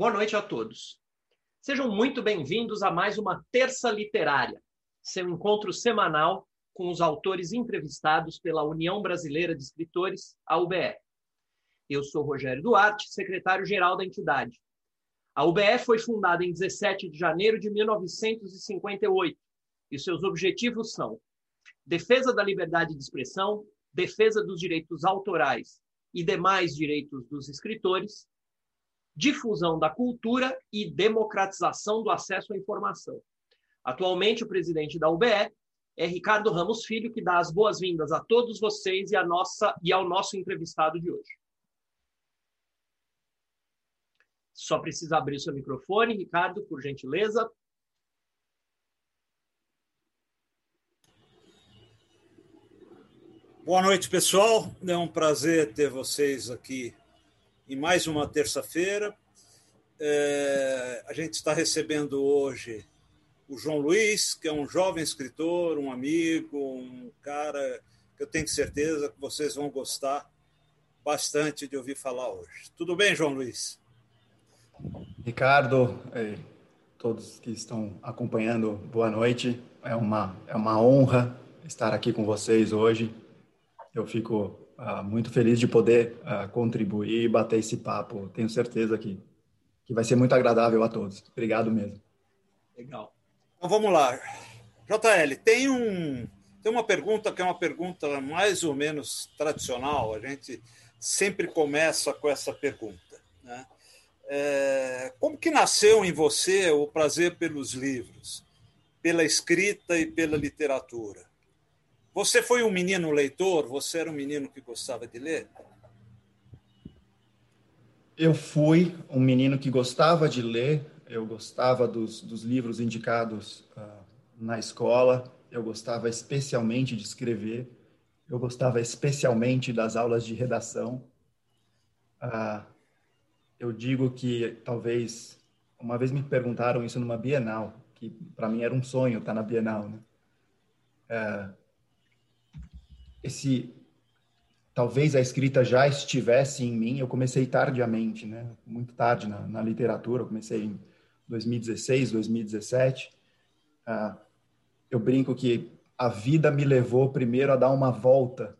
Boa noite a todos. Sejam muito bem-vindos a mais uma Terça Literária, seu encontro semanal com os autores entrevistados pela União Brasileira de Escritores, a UBE. Eu sou Rogério Duarte, secretário-geral da entidade. A UBE foi fundada em 17 de janeiro de 1958 e seus objetivos são defesa da liberdade de expressão, defesa dos direitos autorais e demais direitos dos escritores, difusão da cultura e democratização do acesso à informação. Atualmente, o presidente da UBE é Ricardo Ramos Filho, que dá as boas-vindas a todos vocês e, a nossa, e ao nosso entrevistado de hoje. Só precisa abrir seu microfone, Ricardo, por gentileza. Boa noite, pessoal. É um prazer ter vocês aqui em mais uma terça-feira. É, a gente está recebendo hoje o João Luiz, que é um jovem escritor, um amigo, um cara que eu tenho certeza que vocês vão gostar bastante de ouvir falar hoje. Tudo bem, João Luiz? Ricardo, todos que estão acompanhando, boa noite. É uma, é uma honra estar aqui com vocês hoje. Eu fico uh, muito feliz de poder uh, contribuir e bater esse papo. Tenho certeza que, que vai ser muito agradável a todos. Obrigado mesmo. Legal. Então vamos lá. JL, tem, um, tem uma pergunta que é uma pergunta mais ou menos tradicional. A gente sempre começa com essa pergunta. Né? É, como que nasceu em você o prazer pelos livros, pela escrita e pela literatura? Você foi um menino leitor? Você era um menino que gostava de ler? Eu fui um menino que gostava de ler. Eu gostava dos, dos livros indicados uh, na escola. Eu gostava especialmente de escrever. Eu gostava especialmente das aulas de redação. Uh, eu digo que talvez uma vez me perguntaram isso numa Bienal, que para mim era um sonho estar na Bienal, né? Uh, esse talvez a escrita já estivesse em mim. Eu comecei tardiamente, né? Muito tarde na, na literatura. Eu comecei em 2016, 2017. Ah, eu brinco que a vida me levou primeiro a dar uma volta,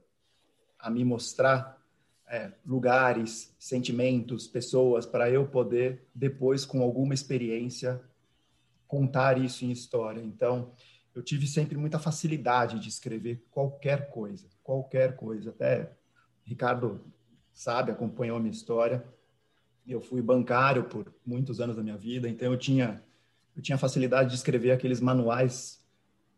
a me mostrar é, lugares, sentimentos, pessoas, para eu poder depois, com alguma experiência, contar isso em história. Então, eu tive sempre muita facilidade de escrever qualquer coisa, qualquer coisa. Até Ricardo sabe, acompanhou a minha história. Eu fui bancário por muitos anos da minha vida, então eu tinha eu tinha facilidade de escrever aqueles manuais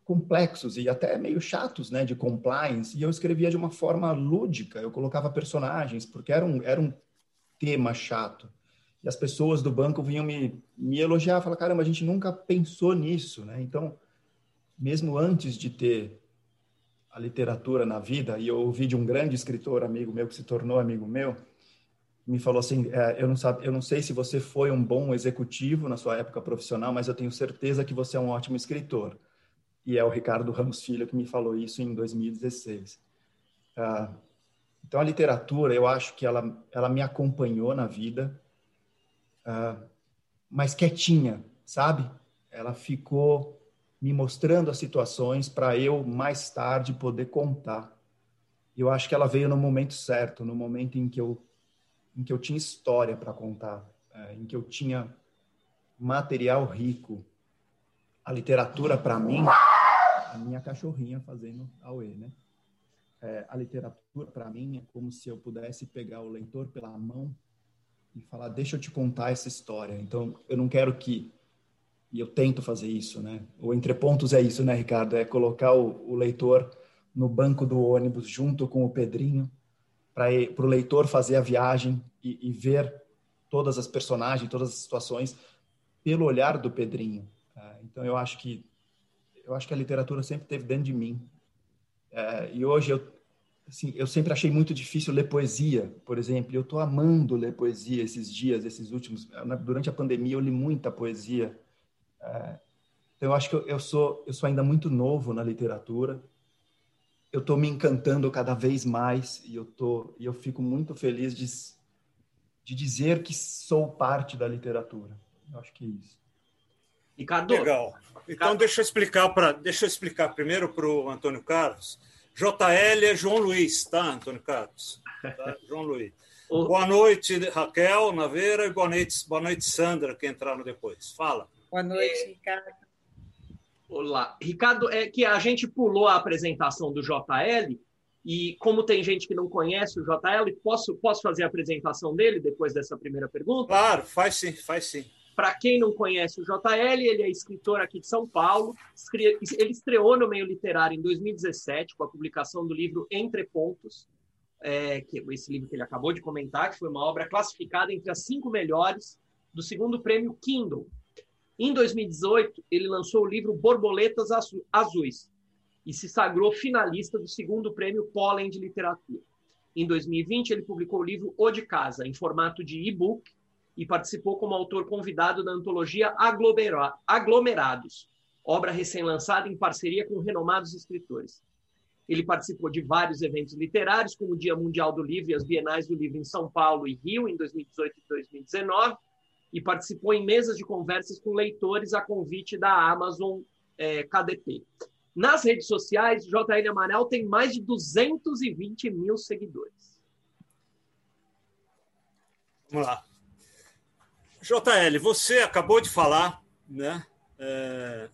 complexos e até meio chatos, né, de compliance, e eu escrevia de uma forma lúdica. Eu colocava personagens porque era um era um tema chato. E as pessoas do banco vinham me me elogiar, falar: "Caramba, a gente nunca pensou nisso", né? Então, mesmo antes de ter a literatura na vida, e eu ouvi de um grande escritor amigo meu que se tornou amigo meu, me falou assim, é, eu não sabe, eu não sei se você foi um bom executivo na sua época profissional, mas eu tenho certeza que você é um ótimo escritor. E é o Ricardo Ramos Filho que me falou isso em 2016. Ah, então a literatura, eu acho que ela ela me acompanhou na vida, ah, mas quietinha, sabe? Ela ficou me mostrando as situações para eu mais tarde poder contar. Eu acho que ela veio no momento certo, no momento em que eu em que eu tinha história para contar, é, em que eu tinha material rico. A literatura para mim, a minha cachorrinha fazendo auê, né? É, a literatura para mim é como se eu pudesse pegar o leitor pela mão e falar: deixa eu te contar essa história. Então, eu não quero que e eu tento fazer isso, né? O entre pontos é isso, né, Ricardo? É colocar o, o leitor no banco do ônibus junto com o Pedrinho para o leitor fazer a viagem e, e, ver todas as personagens, todas as situações pelo olhar do Pedrinho. É, então eu acho que eu acho que a literatura sempre teve dentro de mim. É, e hoje eu assim, eu sempre achei muito difícil ler poesia, por exemplo. Eu estou amando ler poesia esses dias, esses últimos. Durante a pandemia eu li muita poesia é, então, eu acho que eu, eu, sou, eu sou ainda muito novo na literatura. Eu estou me encantando cada vez mais e eu, tô, e eu fico muito feliz de, de dizer que sou parte da literatura. Eu acho que é isso. Ricardo. Legal. Então deixa eu explicar para, deixa eu explicar primeiro para o Antônio Carlos. JL é João Luiz, tá, Antônio Carlos? Tá? João Luiz. Boa noite, Raquel Naveira, e boa noite, boa noite, Sandra, que entraram depois. Fala. Boa noite, Ricardo. Olá. Ricardo, é que a gente pulou a apresentação do JL, e como tem gente que não conhece o JL, posso, posso fazer a apresentação dele depois dessa primeira pergunta? Claro, faz sim, faz sim. Para quem não conhece o JL, ele é escritor aqui de São Paulo. Ele estreou no meio literário em 2017 com a publicação do livro Entre Pontos, é, que é esse livro que ele acabou de comentar, que foi uma obra classificada entre as cinco melhores do segundo prêmio Kindle. Em 2018, ele lançou o livro Borboletas Azuis e se sagrou finalista do segundo prêmio Pólen de Literatura. Em 2020, ele publicou o livro O de Casa, em formato de e-book, e participou como autor convidado da antologia Aglomerados, obra recém-lançada em parceria com renomados escritores. Ele participou de vários eventos literários, como o Dia Mundial do Livro e as Bienais do Livro em São Paulo e Rio, em 2018 e 2019, e participou em mesas de conversas com leitores a convite da Amazon é, KDP. Nas redes sociais, JL Amaral tem mais de 220 mil seguidores. Vamos lá. JL, você acabou de falar, né? É,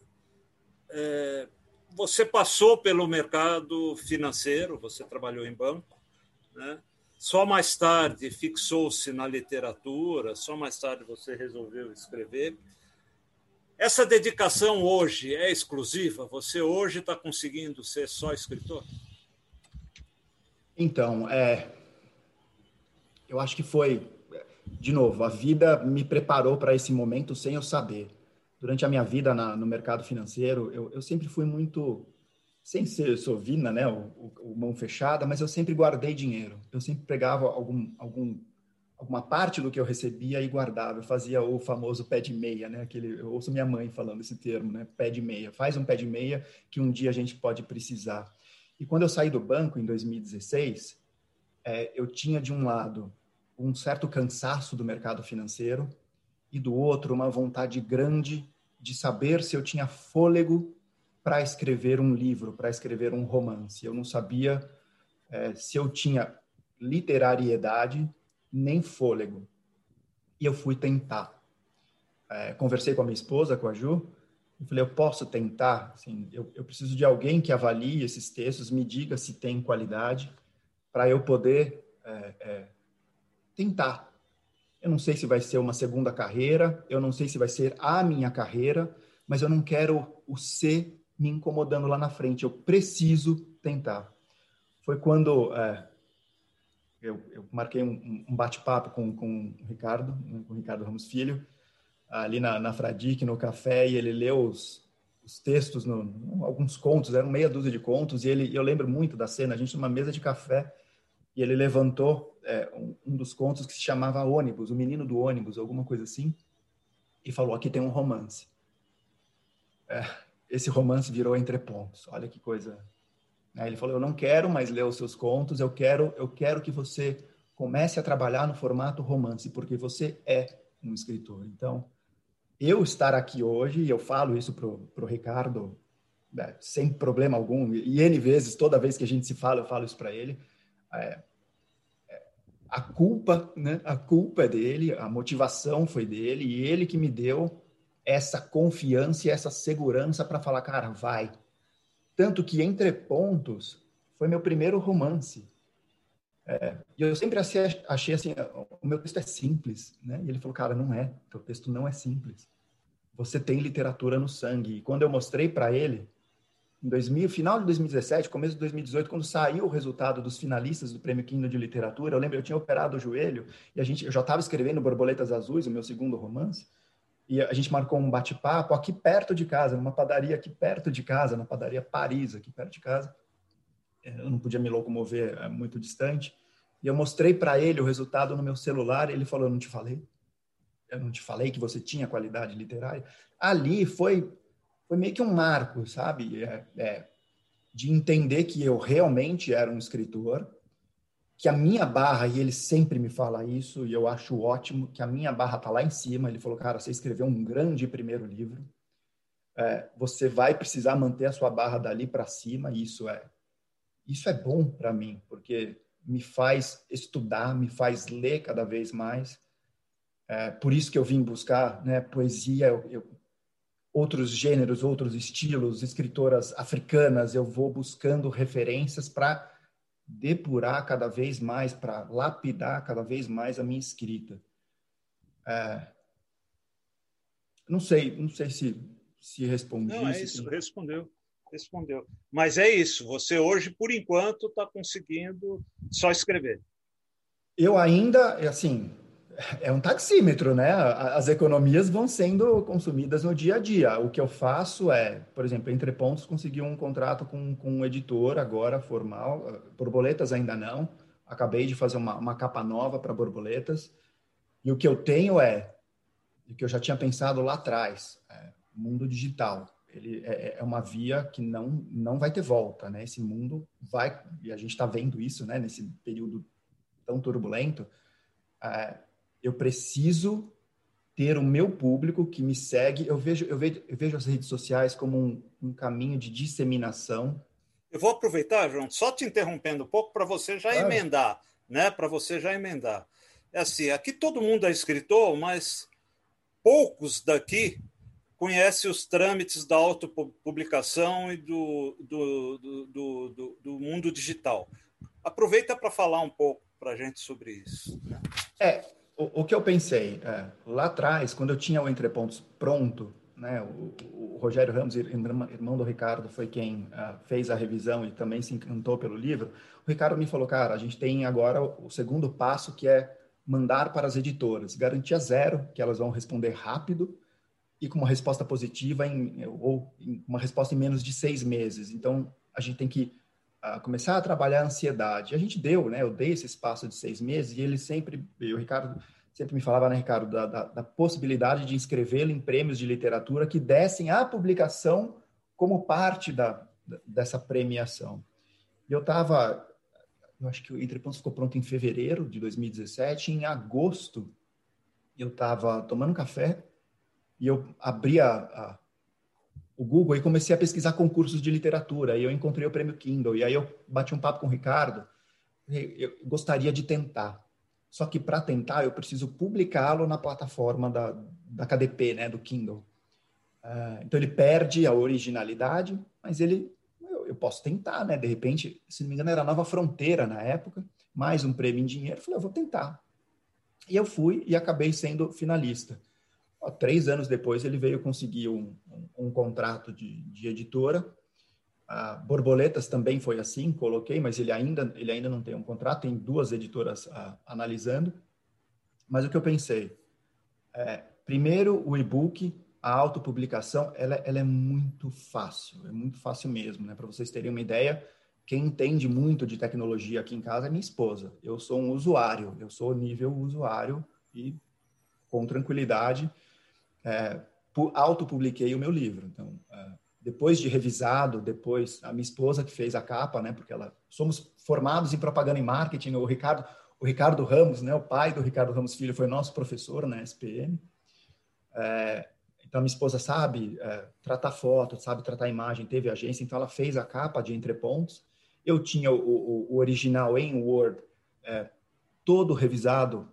é, você passou pelo mercado financeiro, você trabalhou em banco, né? Só mais tarde fixou-se na literatura, só mais tarde você resolveu escrever. Essa dedicação hoje é exclusiva? Você hoje está conseguindo ser só escritor? Então, é, eu acho que foi de novo, a vida me preparou para esse momento sem eu saber. Durante a minha vida na, no mercado financeiro, eu, eu, sempre fui muito, sem ser sovina, né, o, o, o, mão fechada, mas eu sempre guardei dinheiro. Eu sempre pegava algum, algum, alguma parte do que eu recebia e guardava. Eu fazia o famoso pé de meia, né? Aquele, eu ouço minha mãe falando esse termo, né? Pé de meia. Faz um pé de meia que um dia a gente pode precisar. E quando eu saí do banco em 2016, é, eu tinha de um lado um certo cansaço do mercado financeiro e do outro uma vontade grande de saber se eu tinha fôlego para escrever um livro, para escrever um romance. Eu não sabia é, se eu tinha literariedade nem fôlego. E eu fui tentar. É, conversei com a minha esposa, com a Ju, e falei, eu posso tentar? Assim, eu, eu preciso de alguém que avalie esses textos, me diga se tem qualidade, para eu poder é, é tentar. Eu não sei se vai ser uma segunda carreira, eu não sei se vai ser a minha carreira, mas eu não quero o ser me incomodando lá na frente. Eu preciso tentar. Foi quando é, eu, eu, marquei um, um bate-papo com, com o Ricardo, né, com o Ricardo Ramos Filho, ali na, na Fradique, no café, e ele leu os, os textos, no, alguns contos, eram meia dúzia de contos, e ele, eu lembro muito da cena, a gente numa mesa de café, e ele levantou é, um, um, dos contos que se chamava Ônibus, o Menino do Ônibus, alguma coisa assim, e falou: aqui tem um romance. É, esse romance virou entre pontos. Olha que coisa. Aí ele falou: eu não quero mais ler os seus contos, eu quero, eu quero que você comece a trabalhar no formato romance, porque você é um escritor. Então, eu estar aqui hoje, e eu falo isso pro, pro Ricardo é, sem problema algum, e N vezes, toda vez que a gente se fala, eu falo isso para ele. É, a culpa, né? A culpa é dele, a motivação foi dele e ele que me deu essa confiança e essa segurança para falar, cara, vai. Tanto que Entre Pontos foi meu primeiro romance. É, e eu sempre achei, achei, assim, o meu texto é simples, né? E ele falou, cara, não é, teu texto não é simples. Você tem literatura no sangue. E quando eu mostrei para ele, em 2000, final de 2017, começo de 2018, quando saiu o resultado dos finalistas do Prêmio Kindle de Literatura, eu lembro, eu tinha operado o joelho e a gente, eu já estava escrevendo Borboletas Azuis, o meu segundo romance, e a gente marcou um bate-papo aqui perto de casa, numa padaria aqui perto de casa, na padaria Paris, aqui perto de casa. É, eu não podia me locomover é muito distante. E eu mostrei para ele o resultado no meu celular ele falou: Eu não te falei? Eu não te falei que você tinha qualidade literária? Ali foi foi meio que um marco, sabe? É, é, de entender que eu realmente era um escritor que a minha barra, e ele sempre me fala isso, e eu acho ótimo, que a minha barra está lá em cima. Ele falou, cara, você escreveu um grande primeiro livro, é, você vai precisar manter a sua barra dali para cima, e isso é, isso é bom para mim, porque me faz estudar, me faz ler cada vez mais. É, por isso que eu vim buscar né, poesia, eu, eu, outros gêneros, outros estilos, escritoras africanas, eu vou buscando referências para depurar cada vez mais, para lapidar cada vez mais a minha escrita. É, não sei, não sei se se respondi. Não, é isso, respondeu, respondeu. Mas é isso. Você hoje, por enquanto, está conseguindo só escrever. Eu ainda, assim, é um taxímetro, né? As economias vão sendo consumidas no dia a dia. O que eu faço é, por exemplo, Entre Pontos conseguiu um contrato com, com um editor agora formal, borboletas ainda não. Acabei de fazer uma, uma capa nova para borboletas. E o que eu tenho é, o que eu já tinha pensado lá atrás, é, mundo digital. Ele é, é, uma via que não não vai ter volta, né? Esse mundo vai e a gente está vendo isso, né? Nesse período tão turbulento. É, eu preciso ter o meu público que me segue. Eu vejo, eu vejo, eu vejo as redes sociais como um, um caminho de disseminação. Eu vou aproveitar, João, só te interrompendo um pouco para você já claro. emendar, né? Para você já emendar. É assim, aqui todo mundo é escritor, mas poucos daqui conhecem os trâmites da autopublicação e do, do, do, do, do mundo digital. Aproveita para falar um pouco para a gente sobre isso. Né? É, o, o que eu pensei, é, lá atrás, quando eu tinha o Entrepontos pronto, né, o, o Rogério Ramos, irmão do Ricardo, foi quem uh, fez a revisão e também se encantou pelo livro. O Ricardo me falou, cara, a gente tem agora o segundo passo que é mandar para as editoras, garantia zero, que elas vão responder rápido e com uma resposta positiva em, ou em uma resposta em menos de seis meses. Então, a gente tem que uh, começar a trabalhar a ansiedade. A gente deu, né? Eu dei esse espaço de seis meses e ele sempre, e o Ricardo sempre me falava, né, Ricardo, da, da, da possibilidade de inscrevê-lo em prêmios de literatura que dessem a publicação como parte da, dessa premiação. E eu estava, eu acho que o Entre Pontos ficou pronto em fevereiro de 2017, em agosto eu estava tomando café e eu abri a, a o Google e comecei a pesquisar concursos de literatura. E eu encontrei o prêmio Kindle. E aí eu bati um papo com o Ricardo. Eu gostaria de tentar. Só que para tentar, eu preciso publicá-lo na plataforma da, da KDP, né, do Kindle. Uh, então ele perde a originalidade, mas ele eu, posso tentar, né? De repente, se não me engano, era Nova Fronteira na época, mais um prêmio em dinheiro. Falei, eu vou tentar. E eu fui e acabei sendo finalista três anos depois, ele veio conseguir um, um, um contrato de, de editora. A Borboletas também foi assim, coloquei, mas ele ainda, ele ainda não tem um contrato, tem duas editoras uh, analisando. Mas o que eu pensei, é, primeiro, o e-book, a autopublicação, ela, ela é muito fácil, é muito fácil mesmo, né? Para vocês terem uma ideia, quem entende muito de tecnologia aqui em casa é minha esposa. Eu sou um usuário, eu sou nível usuário e com tranquilidade é, autopubliquei o meu livro. Então, é, depois de revisado, depois a minha esposa que fez a capa, né? Porque ela somos formados em propaganda e marketing. O Ricardo, o Ricardo Ramos, né? O pai do Ricardo Ramos Filho foi nosso professor na SPM. É, então, minha esposa sabe é, tratar foto, sabe tratar imagem, teve agência, então ela fez a capa de Entre Pontos. Eu tinha o, o, o original em Word, é, todo revisado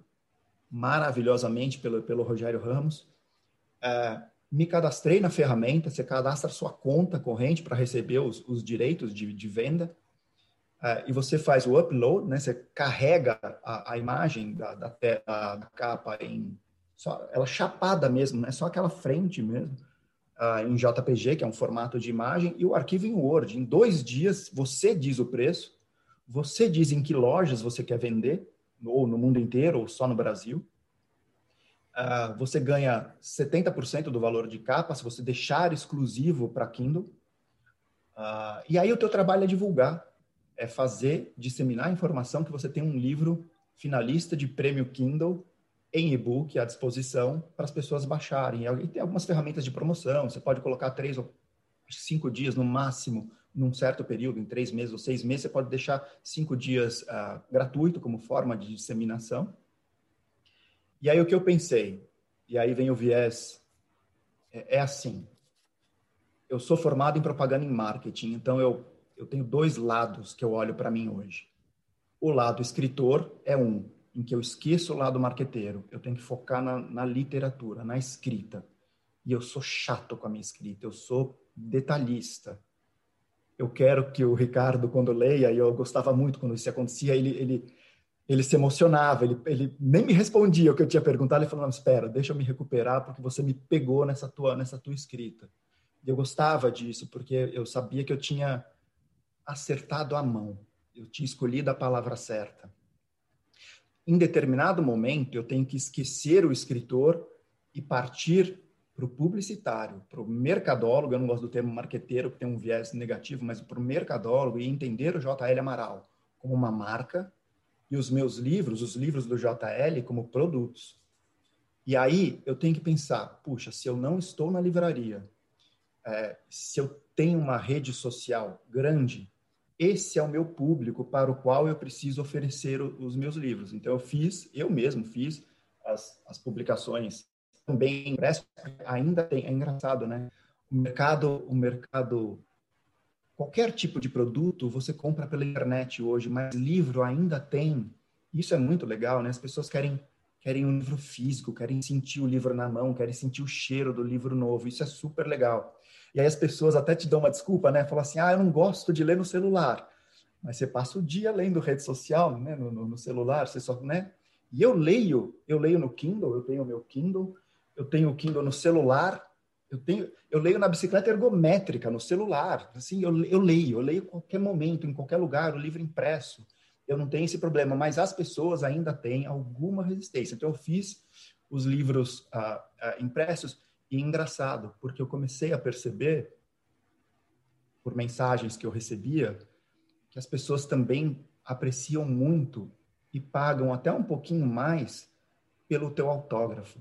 maravilhosamente pelo, pelo Rogério Ramos é, me cadastrei na ferramenta, você cadastra sua conta corrente para receber os, os direitos de, de venda, é, e você faz o upload, né? Você carrega a, a imagem da, da, da, capa em só ela chapada mesmo, né? Só aquela frente mesmo. Uh, em JPG, que é um formato de imagem, e o arquivo em Word. Em dois dias, você diz o preço, você diz em que lojas você quer vender, ou no mundo inteiro, ou só no Brasil uh, você ganha 70% do valor de capa se você deixar exclusivo para Kindle. Uh, e aí o teu trabalho é divulgar, é fazer, disseminar a informação que você tem um livro finalista de prêmio Kindle em e-book à disposição para as pessoas baixarem. E tem algumas ferramentas de promoção, você pode colocar três ou cinco dias no máximo num certo período, em três meses ou seis meses, você pode deixar cinco dias uh, gratuito como forma de disseminação. E aí o que eu pensei, e aí vem o viés, é, é assim, eu sou formado em propaganda e marketing, então eu, eu tenho dois lados que eu olho para mim hoje. O lado escritor é um, em que eu esqueço o lado marqueteiro. Eu tenho que focar na, na literatura, na escrita. E eu sou chato com a minha escrita, eu sou detalhista. Eu quero que o Ricardo, quando leia, e eu gostava muito quando isso acontecia, ele, ele, ele se emocionava, ele, ele nem me respondia o que eu tinha perguntado, ele falava, espera, deixa eu me recuperar, porque você me pegou nessa tua, nessa tua escrita. E eu gostava disso, porque eu sabia que eu tinha acertado a mão, eu tinha escolhido a palavra certa. Em determinado momento, eu tenho que esquecer o escritor e partir para o publicitário, para o mercadólogo, eu não gosto do termo marqueteiro, que tem um viés negativo, mas para o mercadólogo e entender o JL Amaral como uma marca e os meus livros, os livros do JL, como produtos. E aí eu tenho que pensar, puxa, se eu não estou na livraria, é, se eu tenho uma rede social grande, esse é o meu público para o qual eu preciso oferecer os meus livros. Então, eu fiz, eu mesmo fiz as, as publicações também ainda tem, é engraçado, né? O mercado, o mercado, qualquer tipo de produto você compra pela internet hoje, mas livro ainda tem. Isso é muito legal, né? As pessoas querem querem um livro físico, querem sentir o livro na mão, querem sentir o cheiro do livro novo. Isso é super legal. E aí as pessoas até te dão uma desculpa, né? Falam assim, ah, eu não gosto de ler no celular. Mas você passa o dia lendo rede social, né? No, no, no celular, você só, né? E eu leio, eu leio no Kindle, eu tenho o meu Kindle, eu tenho o Kindle no celular, eu tenho, eu leio na bicicleta ergométrica no celular, assim, eu, eu leio, eu leio em qualquer momento, em qualquer lugar, o livro impresso. Eu não tenho esse problema, mas as pessoas ainda têm alguma resistência. Então eu fiz os livros ah, ah, impressos e engraçado, porque eu comecei a perceber, por mensagens que eu recebia, que as pessoas também apreciam muito e pagam até um pouquinho mais pelo teu autógrafo.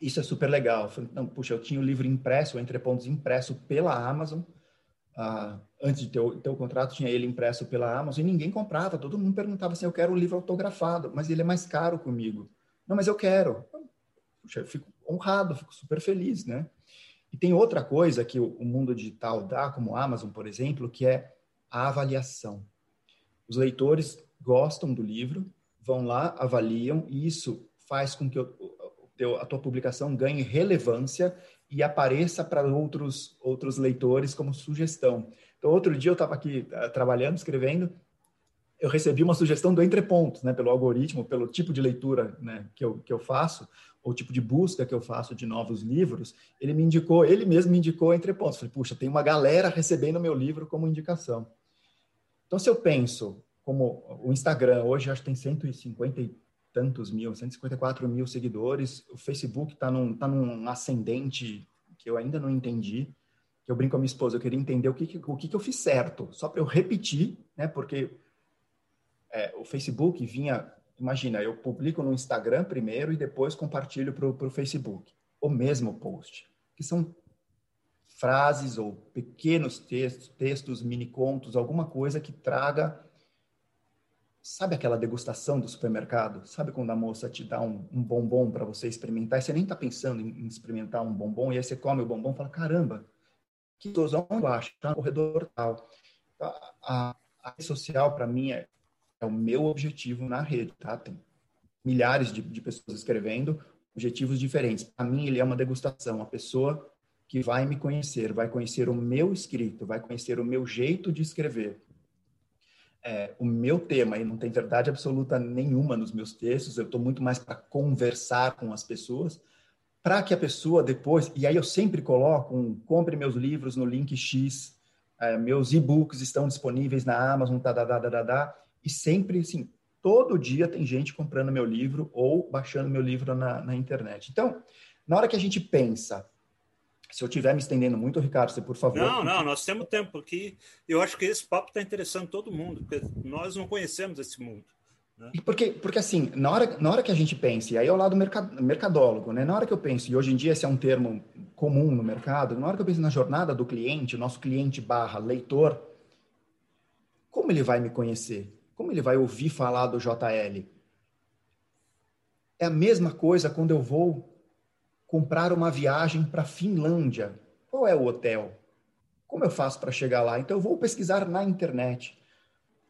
Isso é super legal. Não, puxa, eu tinha o livro impresso, o Entre Pontos impresso pela Amazon. Ah, antes de ter o, ter o contrato, tinha ele impresso pela Amazon e ninguém comprava. Todo mundo perguntava assim: eu quero o livro autografado, mas ele é mais caro comigo. Não, mas eu quero. Puxa, eu fico honrado, fico super feliz, né? E tem outra coisa que o, mundo digital dá, como o Amazon, por exemplo, que é a avaliação. Os leitores gostam do livro, vão lá, avaliam, e isso faz com que a tua publicação ganhe relevância e apareça para outros, outros leitores como sugestão. Então, outro dia eu estava aqui uh, trabalhando, escrevendo, eu recebi uma sugestão do Entre Pontos, né, pelo algoritmo, pelo tipo de leitura né, que, eu, que eu faço ou tipo de busca que eu faço de novos livros, ele me indicou, ele mesmo me indicou entre pontos. Falei, puxa, tem uma galera recebendo meu livro como indicação. Então, se eu penso como o Instagram, hoje acho que tem 150 e tantos mil, 154 mil seguidores, o Facebook está num, tá num ascendente que eu ainda não entendi, que eu brinco com a minha esposa, eu queria entender o que, o que, que eu fiz certo, só para eu repetir, né, porque é, o Facebook vinha imagina, eu publico no Instagram primeiro e depois compartilho para o Facebook. O mesmo post, que são frases ou pequenos textos, textos, mini contos, alguma coisa que traga. Sabe aquela degustação do supermercado? Sabe quando a moça te dá um, um bombom para você experimentar? E você nem está pensando em, em, experimentar um bombom, e aí você come o bombom e fala: caramba, que onde eu acho? Tá no corredor tal. A, a, a rede social, para mim, é, é o meu objetivo na rede, tá? Tem milhares de, de pessoas escrevendo objetivos diferentes. Para mim, ele é uma degustação. A pessoa que vai me conhecer, vai conhecer o meu escrito, vai conhecer o meu jeito de escrever, é, o meu tema, e não tem verdade absoluta nenhuma nos meus textos, eu estou muito mais para conversar com as pessoas, para que a pessoa depois, e aí eu sempre coloco um compre meus livros no link X, é, meus e-books estão disponíveis na Amazon, tá, tá, tá, tá, tá e sempre, assim, todo dia tem gente comprando meu livro ou baixando meu livro na, na internet. Então, na hora que a gente pensa, se eu estiver me estendendo muito, Ricardo, você, por favor. Não, não, nós temos tempo aqui. Eu acho que esse papo está interessando todo mundo, porque nós não conhecemos esse mundo. Né? Porque, porque assim, na hora, na hora que a gente pensa, e aí é o lado mercadólogo, né? Na hora que eu penso, e hoje em dia esse é um termo comum no mercado, na hora que eu penso na jornada do cliente, nosso cliente barra leitor, como ele vai me conhecer? Como ele vai ouvir falar do JL? É a mesma coisa quando eu vou comprar uma viagem para Finlândia. Qual é o hotel? Como eu faço para chegar lá? Então eu vou pesquisar na internet.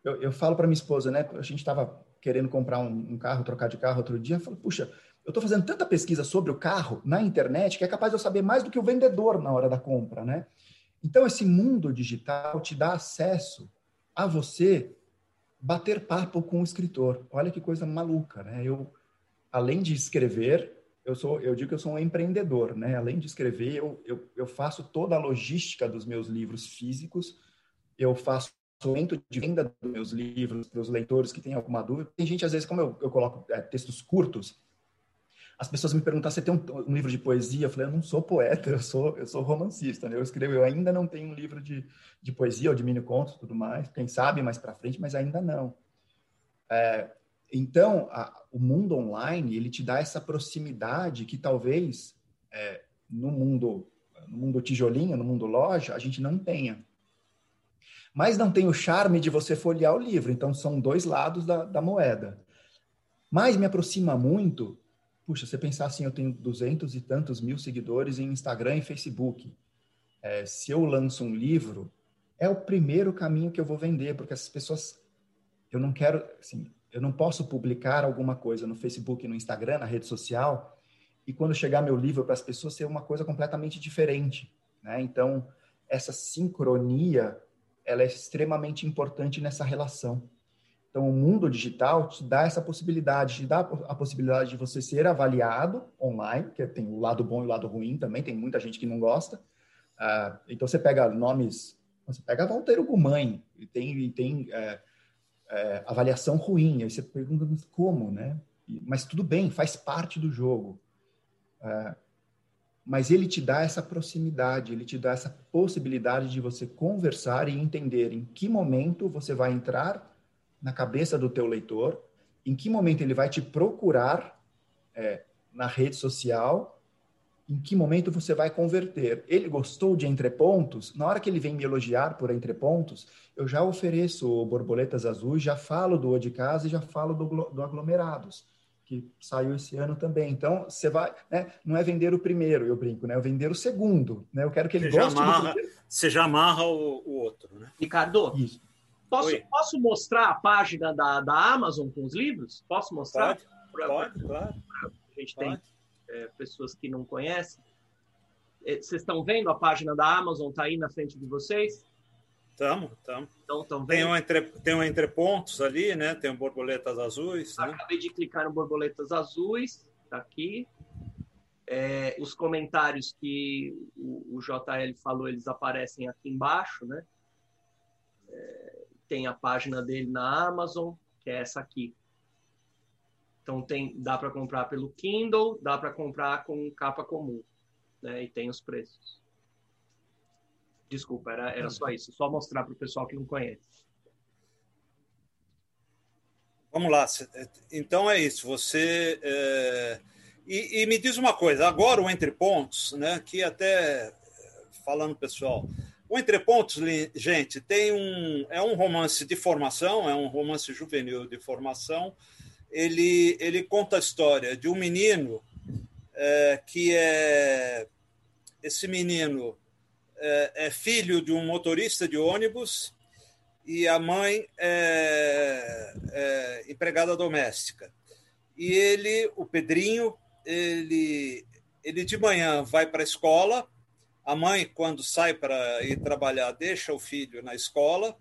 Eu, eu falo para minha esposa, né? A gente estava querendo comprar um, um, carro, trocar de carro outro dia. Eu falo, puxa, eu estou fazendo tanta pesquisa sobre o carro na internet que é capaz de eu saber mais do que o vendedor na hora da compra, né? Então esse mundo digital te dá acesso a você bater papo com o escritor. Olha que coisa maluca, né? Eu, além de escrever, eu sou, eu digo que eu sou um empreendedor, né? Além de escrever, eu, eu, eu faço toda a logística dos meus livros físicos, eu faço momento de venda dos meus livros para os leitores que têm alguma dúvida. Tem gente, às vezes, como eu, eu coloco é, textos curtos, as pessoas me perguntam, você tem um, um, livro de poesia? Eu falei, eu não sou poeta, eu sou, eu sou romancista, né? Eu escrevo, eu ainda não tenho um livro de, de poesia ou de mini contos tudo mais, quem sabe mais para frente, mas ainda não. É, então, a, o mundo online, ele te dá essa proximidade que talvez é, no mundo no mundo tijolinho, no mundo loja, a gente não tenha. Mas não tem o charme de você folhear o livro, então são dois lados da, da moeda. Mas me aproxima muito, puxa, você pensar assim, eu tenho duzentos e tantos mil seguidores em Instagram e Facebook. É, se eu lanço um livro, é o primeiro caminho que eu vou vender, porque essas pessoas, eu não quero, assim, eu não posso publicar alguma coisa no Facebook, no Instagram, na rede social, e quando chegar meu livro para as pessoas ser uma coisa completamente diferente, né? Então, essa sincronia, ela é extremamente importante nessa relação. Então, o mundo digital te dá essa possibilidade, te dá a possibilidade de você ser avaliado online, que tem o lado bom e o lado ruim também, tem muita gente que não gosta. Uh, então, você pega nomes, você pega Valteiro Gumãe, e tem, e tem é, é, avaliação ruim. Aí você pergunta como, né? Mas tudo bem, faz parte do jogo. É, mas ele te dá essa proximidade, ele te dá essa possibilidade de você conversar e entender em que momento você vai entrar na cabeça do teu leitor, em que momento ele vai te procurar é, na rede social em que momento você vai converter. Ele gostou de entrepontos, na hora que ele vem me elogiar por entrepontos, eu já ofereço borboletas azuis, já falo do O de Casa e já falo do, do Aglomerados, que saiu esse ano também. Então, você vai, né, não é vender o primeiro, eu brinco, né, é vender o segundo, né, eu quero que ele você goste amarra, do primeiro. Você já amarra o, o outro, né? Ricardo, Isso. Posso, posso mostrar a página da, da Amazon com os livros? Posso mostrar? Pode, pra, pode claro. A gente pode. tem pessoas que não conhecem. É, vocês estão vendo a página da Amazon? Está aí na frente de vocês? Estamos, estamos. Então, tem, um entre, tem um entre pontos ali, né? Tem um borboletas azuis. Né? Acabei de clicar no borboletas azuis, está aqui. É, os comentários que o, o, JL falou, eles aparecem aqui embaixo, né? É, tem a página dele na Amazon, que é essa aqui. Então tem, dá para comprar pelo Kindle, dá para comprar com capa comum, né? E tem os preços. Desculpa, era, era só isso, só mostrar para o pessoal que não conhece. Vamos lá. Então é isso. Você é... e, e, me diz uma coisa. Agora o entre pontos, né? Que até falando pessoal, o entre pontos, gente, tem um é um romance de formação, é um romance juvenil de formação ele, ele conta a história de um menino é, que é. Esse menino é, é, filho de um motorista de ônibus e a mãe é, é empregada doméstica. E ele, o Pedrinho, ele, ele de manhã vai para a escola. A mãe, quando sai para ir trabalhar, deixa o filho na escola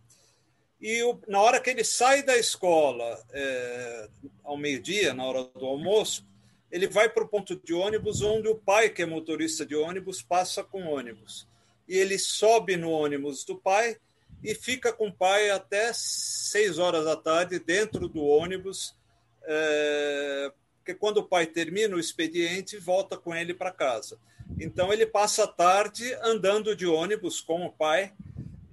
e o, na hora que ele sai da escola, é, ao meio-dia, na hora do almoço, ele vai para o ponto de ônibus onde o pai, que é motorista de ônibus, passa com ônibus. E ele sobe no ônibus do pai e fica com o pai até seis horas da tarde dentro do ônibus, é, porque quando o pai termina o expediente, volta com ele para casa. Então ele passa a tarde andando de ônibus com o pai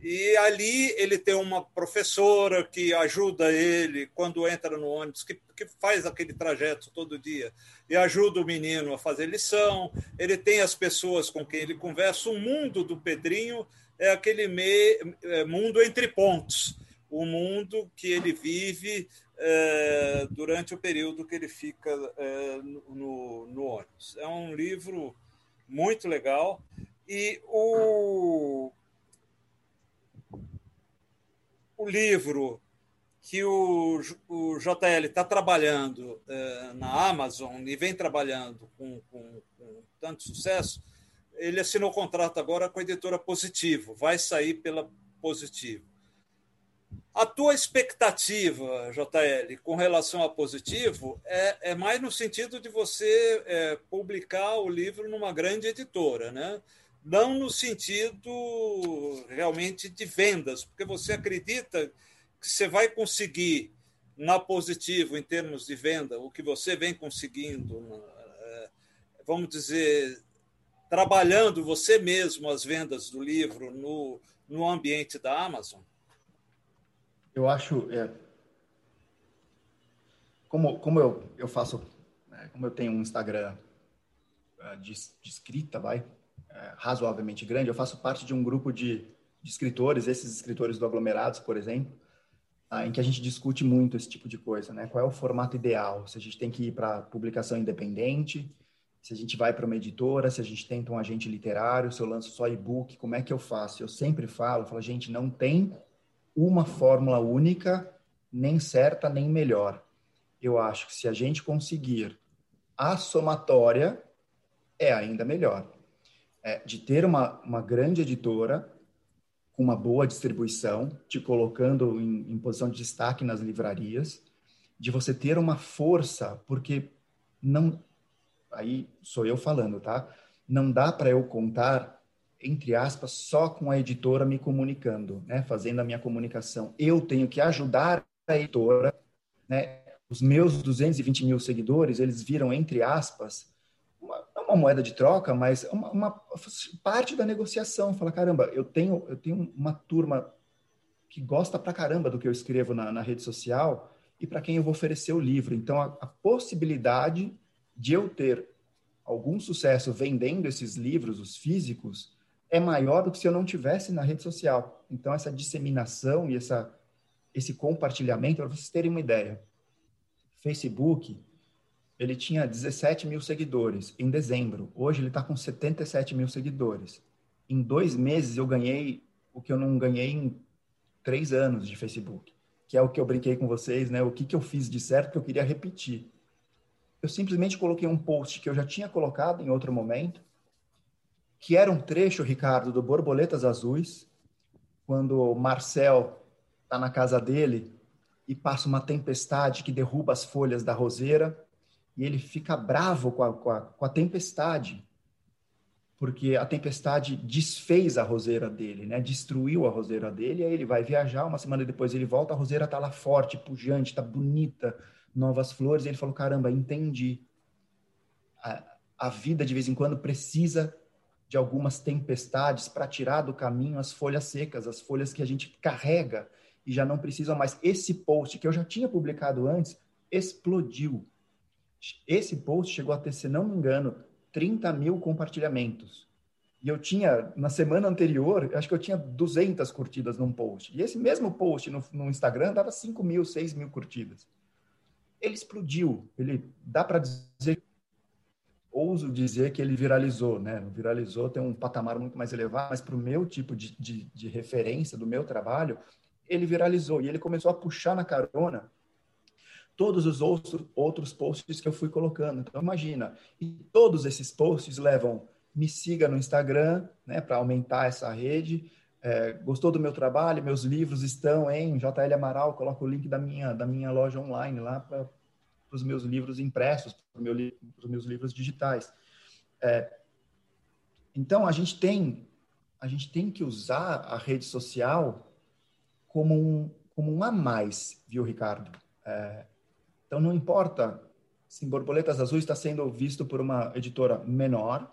E ali ele tem uma professora que ajuda ele quando entra no ônibus, que, que faz aquele trajeto todo dia, e ajuda o menino a fazer lição. Ele tem as pessoas com quem ele conversa. O mundo do Pedrinho é aquele me, é, mundo entre pontos, o mundo que ele vive é, durante o período que ele fica é, no, no ônibus. É um livro muito legal. E o, o livro que o, o JL está trabalhando é, na Amazon e vem trabalhando com, com, com, tanto sucesso, ele assinou contrato agora com a editora Positivo, vai sair pela Positivo. A tua expectativa, JL, com relação a Positivo, é, é mais no sentido de você é, publicar o livro numa grande editora, né? Não no sentido realmente de vendas, porque você acredita que você vai conseguir na positivo em termos de venda o que você vem conseguindo, é, vamos dizer, trabalhando você mesmo as vendas do livro no, no ambiente da Amazon? Eu acho, é, como, como eu, eu faço, né, como eu tenho um Instagram é, de, de escrita, vai, é, razoavelmente grande. Eu faço parte de um grupo de, de escritores, esses escritores do Aglomerados, por exemplo, ah, em que a gente discute muito esse tipo de coisa, né? Qual é o formato ideal? Se a gente tem que ir para publicação independente, se a gente vai para uma editora, se a gente tenta um agente literário, se eu lanço só e-book, como é que eu faço? Eu sempre falo, falo, gente, não tem uma fórmula única, nem certa, nem melhor. Eu acho que se a gente conseguir a somatória, é ainda melhor é, de ter uma, uma grande editora com uma boa distribuição, te colocando em, em posição de destaque nas livrarias, de você ter uma força, porque não. Aí sou eu falando, tá? Não dá para eu contar, entre aspas, só com a editora me comunicando, né? Fazendo a minha comunicação. Eu tenho que ajudar a editora, né? Os meus 220 mil seguidores, eles viram, entre aspas, uma moeda de troca, mas uma, uma, parte da negociação. Fala, caramba, eu tenho, eu tenho uma turma que gosta pra caramba do que eu escrevo na, na rede social e para quem eu vou oferecer o livro. Então, a, a, possibilidade de eu ter algum sucesso vendendo esses livros, os físicos, é maior do que se eu não tivesse na rede social. Então, essa disseminação e essa, esse compartilhamento, para vocês terem uma ideia, Facebook, ele tinha 17 mil seguidores em dezembro. Hoje ele está com 77 mil seguidores. Em dois meses eu ganhei o que eu não ganhei em três anos de Facebook, que é o que eu brinquei com vocês, né? O que, que eu fiz de certo que eu queria repetir. Eu simplesmente coloquei um post que eu já tinha colocado em outro momento, que era um trecho, Ricardo, do Borboletas Azuis, quando o Marcel está na casa dele e passa uma tempestade que derruba as folhas da roseira e ele fica bravo com a, com a, com a tempestade, porque a tempestade desfez a roseira dele, né? Destruiu a roseira dele, aí ele vai viajar, uma semana depois ele volta, a roseira tá lá forte, pujante, tá bonita, novas flores, ele falou, caramba, entendi. A, a vida, de vez em quando, precisa de algumas tempestades para tirar do caminho as folhas secas, as folhas que a gente carrega e já não precisam mais. Esse post que eu já tinha publicado antes explodiu. Esse post chegou a ter, se não me engano, 30 mil compartilhamentos. E eu tinha, na semana anterior, acho que eu tinha 200 curtidas num post. E esse mesmo post no, no Instagram dava 5 mil, 6 mil curtidas. Ele explodiu. Ele dá para dizer, ouso dizer que ele viralizou, né? Viralizou tem um patamar muito mais elevado, mas para o meu tipo de, de, de referência, do meu trabalho, ele viralizou. E ele começou a puxar na carona todos os outros, outros posts que eu fui colocando. Então, imagina, e todos esses posts levam me siga no Instagram, né, para aumentar essa rede. É, gostou do meu trabalho? Meus livros estão em JL Amaral. Coloco o link da minha da minha loja online lá para os meus livros impressos, para meu, os meus livros digitais. É, então a gente tem a gente tem que usar a rede social como um como um a mais, viu, Ricardo? É, então, não importa se Borboletas Azuis está sendo visto por uma editora menor,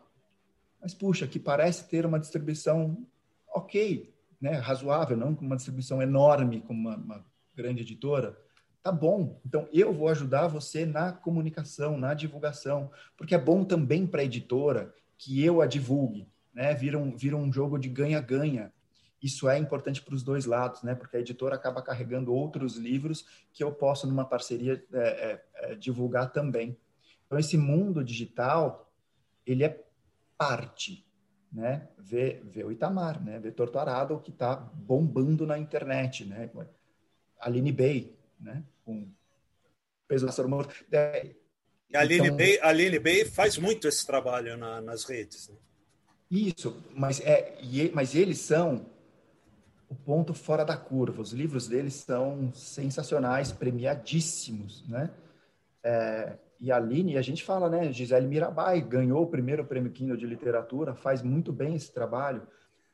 mas puxa, que parece ter uma distribuição ok, né, razoável, não uma distribuição enorme como uma, uma grande editora, tá bom. Então eu vou ajudar você na comunicação, na divulgação, porque é bom também para a editora que eu a divulgue, né? Vira um, vira um jogo de ganha-ganha. Isso é importante para os dois lados, né? Porque a editora acaba carregando outros livros que eu posso, numa parceria, é, é, é, divulgar também. Então, esse mundo digital, ele é parte, né? Vê, vê o Itamar, né? Vê Torto Arado, que está bombando na internet, né? Aline Bay, né? Com peso da morto. É, a Aline, então, Bay, a Aline Bay faz muito esse trabalho na, nas redes. Né? Isso, mas, é, mas eles são o ponto fora da curva. Os livros deles são sensacionais, premiadíssimos, né? É, e a Aline, a gente fala, né? Gisele Mirabai ganhou o primeiro prêmio Kindle de literatura, faz muito bem esse trabalho.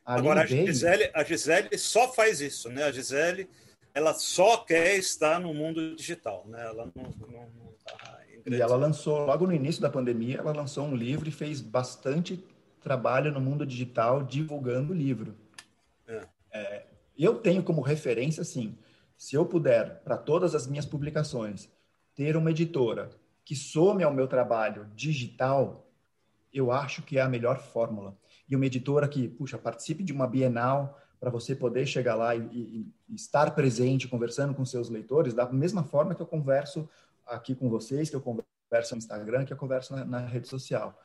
A Agora, a Gisele, a Gisele só faz isso, né? A Gisele, ela só quer estar no mundo digital, né? Ela não, não, não tá E ela lançou, logo no início da pandemia, ela lançou um livro e fez bastante trabalho no mundo digital divulgando o livro. É. É, eu tenho como referência, assim, se eu puder, para todas as minhas publicações, ter uma editora que some ao meu trabalho digital, eu acho que é a melhor fórmula. E uma editora que, puxa, participe de uma Bienal para você poder chegar lá e, e, e, estar presente, conversando com seus leitores, da mesma forma que eu converso aqui com vocês, que eu converso no Instagram, que eu converso na, na rede social.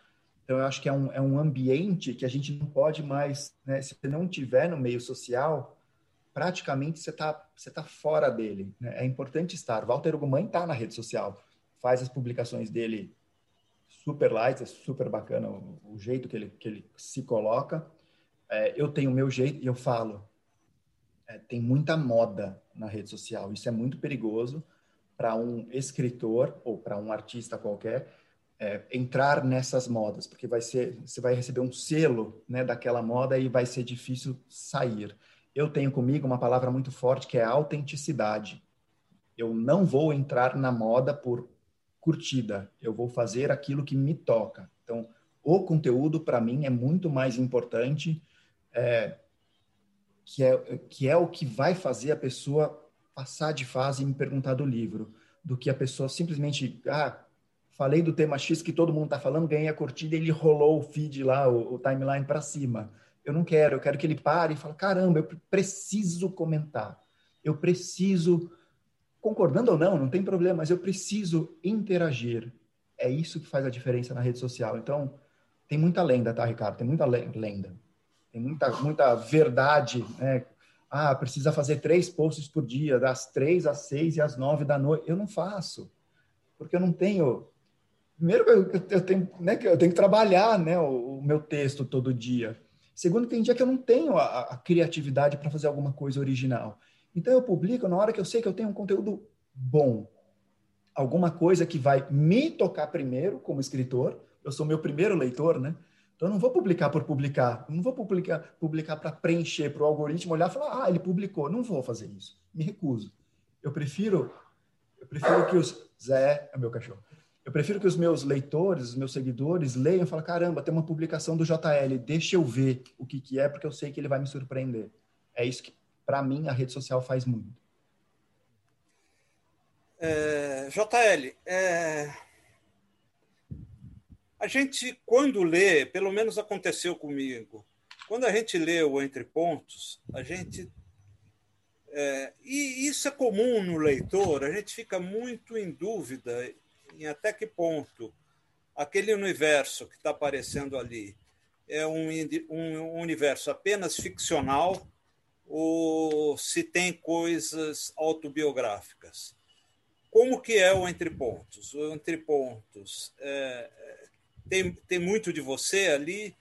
Então, eu acho que é um, é um ambiente que a gente não pode mais, né? se você não tiver no meio social, praticamente você está você tá fora dele. Né? É importante estar. Walter Ugumãe está na rede social faz as publicações dele super light, é super bacana o, o, jeito que ele, que ele se coloca. É, eu tenho o meu jeito e eu falo. É, tem muita moda na rede social. Isso é muito perigoso para um escritor ou para um artista qualquer é, entrar nessas modas, porque vai ser, você vai receber um selo né, daquela moda e vai ser difícil sair. Eu tenho comigo uma palavra muito forte que é autenticidade. Eu não vou entrar na moda por curtida, eu vou fazer aquilo que me toca. Então, o conteúdo para mim é muito mais importante, é, que, é, que é o que vai fazer a pessoa passar de fase e me perguntar do livro, do que a pessoa simplesmente, ah, falei do tema X que todo mundo está falando, ganhei a curtida ele rolou o feed lá, o, o timeline para cima. Eu não quero, eu quero que ele pare e fale, caramba, eu preciso comentar, eu preciso concordando ou não, não tem problema, mas eu preciso interagir. É isso que faz a diferença na rede social. Então, tem muita lenda, tá, Ricardo? Tem muita lenda. Tem muita, muita verdade, né? Ah, precisa fazer três posts por dia, das três às seis e às nove da noite. Eu não faço, porque eu não tenho. Primeiro, eu, eu tenho, né, eu tenho que trabalhar, né, o, o meu texto todo dia. Segundo, tem dia que eu não tenho a, a criatividade para fazer alguma coisa original. Então eu publico na hora que eu sei que eu tenho um conteúdo bom. Alguma coisa que vai me tocar primeiro como escritor. Eu sou meu primeiro leitor, né? Então eu não vou publicar por publicar. Eu não vou publicar publicar para preencher, para o algoritmo olhar e falar, ah, ele publicou. Não vou fazer isso. Me recuso. Eu prefiro, eu prefiro que os Zé é meu cachorro. Eu prefiro que os meus leitores, os meus seguidores leiam e falem, caramba, tem uma publicação do JL, deixa eu ver o que, que é, porque eu sei que ele vai me surpreender. É isso que para mim, a rede social faz muito. É, JL, é, a gente, quando lê, pelo menos aconteceu comigo, quando a gente lê o Entre Pontos, a gente. É, e isso é comum no leitor, a gente fica muito em dúvida em até que ponto aquele universo que está aparecendo ali é um, um universo apenas ficcional ou se tem coisas autobiográficas. Como que é o Entre Pontos? O Entre Pontos é, tem, tem muito de você ali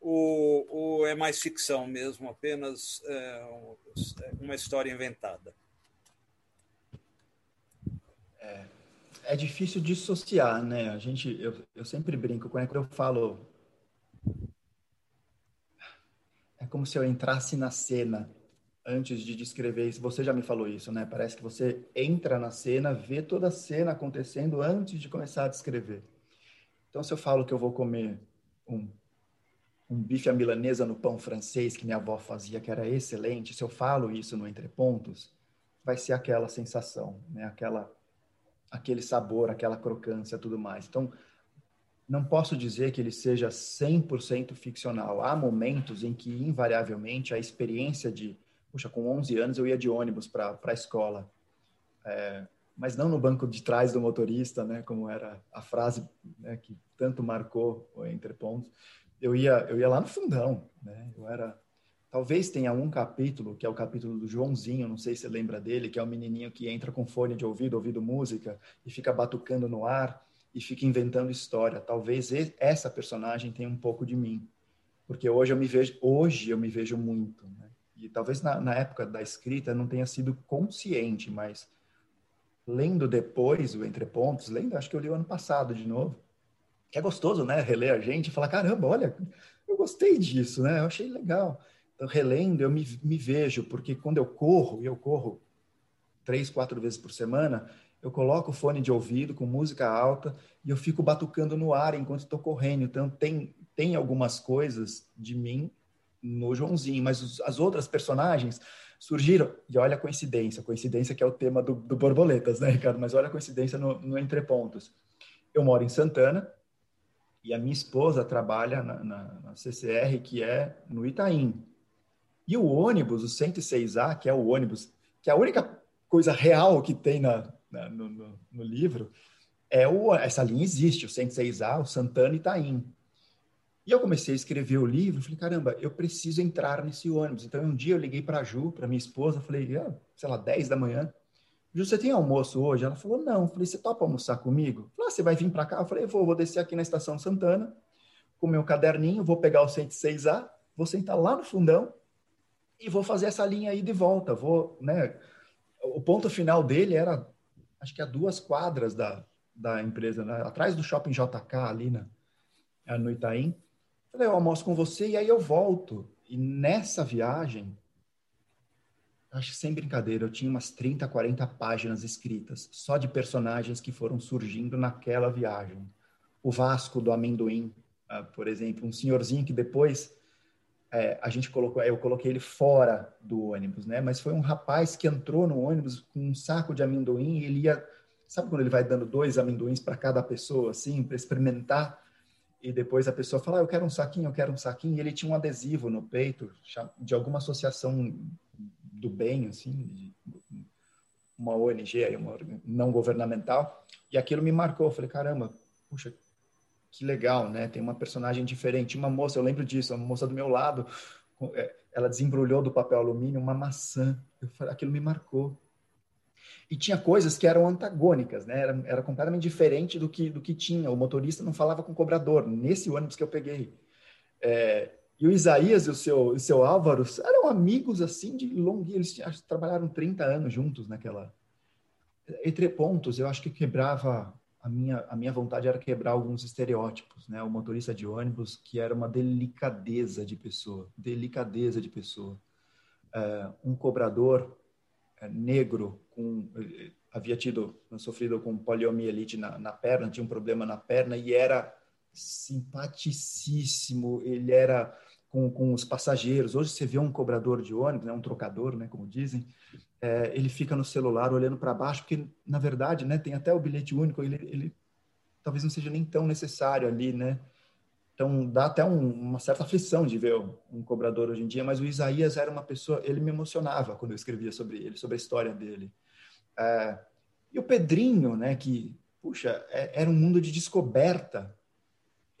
ou, ou é mais ficção mesmo, apenas é, uma história inventada? É, é difícil dissociar, né? A gente, eu, eu sempre brinco quando eu falo é como se eu entrasse na cena antes de descrever isso, você já me falou isso, né? Parece que você entra na cena, vê toda a cena acontecendo antes de começar a descrever. Então, se eu falo que eu vou comer um, um bife à milanesa no pão francês que minha avó fazia, que era excelente, se eu falo isso no Entre Pontos, vai ser aquela sensação, né? aquela, aquele sabor, aquela crocância, tudo mais. Então, não posso dizer que ele seja 100% ficcional. Há momentos em que, invariavelmente, a experiência de... Puxa, com 11 anos eu ia de ônibus para a escola. É, mas não no banco de trás do motorista, né, como era a frase né, que tanto marcou o Entre Pontos. Eu ia, eu ia lá no fundão, né? Eu era talvez tenha um capítulo, que é o capítulo do Joãozinho, não sei se você lembra dele, que é o menininho que entra com fone de ouvido, ouvindo música e fica batucando no ar e fica inventando história. Talvez essa personagem tenha um pouco de mim, porque hoje eu me vejo, hoje eu me vejo muito, né? E talvez na, na época da escrita não tenha sido consciente, mas lendo depois o Entre Pontos, lendo, acho que eu li o ano passado de novo, que é gostoso, né? Reler a gente e falar, caramba, olha, eu gostei disso, né? Eu achei legal. Relendo, eu me, me vejo, porque quando eu corro, e eu corro três, quatro vezes por semana, eu coloco o fone de ouvido com música alta e eu fico batucando no ar enquanto estou correndo. Então, tem, tem algumas coisas de mim no Joãozinho, mas os, as outras personagens surgiram, e olha a coincidência, coincidência que é o tema do, do Borboletas, né, Ricardo? Mas olha a coincidência no, no Entre Pontos. Eu moro em Santana e a minha esposa trabalha na, na, na CCR, que é no Itaim. E o ônibus, o 106A, que é o ônibus, que é a única coisa real que tem na, na no, no, no, livro, é o, essa linha existe, o 106A, o Santana e Itaim. E eu comecei a escrever o livro, falei, caramba, eu preciso entrar nesse ônibus. Então, um dia eu liguei para a Ju, para minha esposa, falei, ah, sei lá, 10 da manhã. Ju, você tem almoço hoje? Ela falou, não. Eu falei, você topa almoçar comigo? Falei, ah, você vai vir para cá? Eu falei, vou, vou descer aqui na Estação Santana, com meu caderninho, vou pegar o 106A, vou sentar lá no fundão e vou fazer essa linha aí de volta. Vou, né? O ponto final dele era, acho que a duas quadras da, da empresa, né? atrás do Shopping JK, ali na, no Itaim. Falei, eu almoço com você e aí eu volto. E nessa viagem, acho que sem brincadeira, eu tinha umas 30, 40 páginas escritas, só de personagens que foram surgindo naquela viagem. O Vasco do Amendoim, uh, por exemplo, um senhorzinho que depois é, a gente colocou, eu coloquei ele fora do ônibus, né? Mas foi um rapaz que entrou no ônibus com um saco de amendoim e ele ia, sabe quando ele vai dando dois amendoins para cada pessoa, assim, para experimentar? e depois a pessoa fala, ah, eu quero um saquinho, eu quero um saquinho, e ele tinha um adesivo no peito de alguma associação do bem, assim, uma ONG, uma não governamental, e aquilo me marcou. Eu falei, caramba, puxa, que legal, né? Tem uma personagem diferente. Uma moça, eu lembro disso, uma moça do meu lado, é, ela desembrulhou do papel alumínio uma maçã. Eu aquilo me marcou e tinha coisas que eram antagônicas, né? Era, era completamente diferente do que, do que tinha. O motorista não falava com o cobrador, nesse ônibus que eu peguei. É, e o Isaías e o seu, o seu Álvaro eram amigos assim de longo. Eles trabalharam 30 anos juntos naquela. Entre pontos, eu acho que quebrava. A minha, a minha vontade era quebrar alguns estereótipos, né? O motorista de ônibus, que era uma delicadeza de pessoa, delicadeza de pessoa. É, um cobrador é, negro com eh, havia tido sofrido com poliomielite na, na perna, tinha um problema na perna e era simpaticíssimo. Ele era com, com os passageiros. Hoje você vê um cobrador de ônibus, né, um trocador, né, como dizem, é, ele fica no celular olhando para baixo, porque na verdade, né, tem até o bilhete único. Ele, ele talvez não seja nem tão necessário ali, né? Então dá até um, uma certa aflição de ver um cobrador hoje em dia, mas o Isaías era uma pessoa, ele me emocionava quando eu escrevia sobre ele, sobre a história dele. É, e o Pedrinho, né, que, puxa, é, era um mundo de descoberta.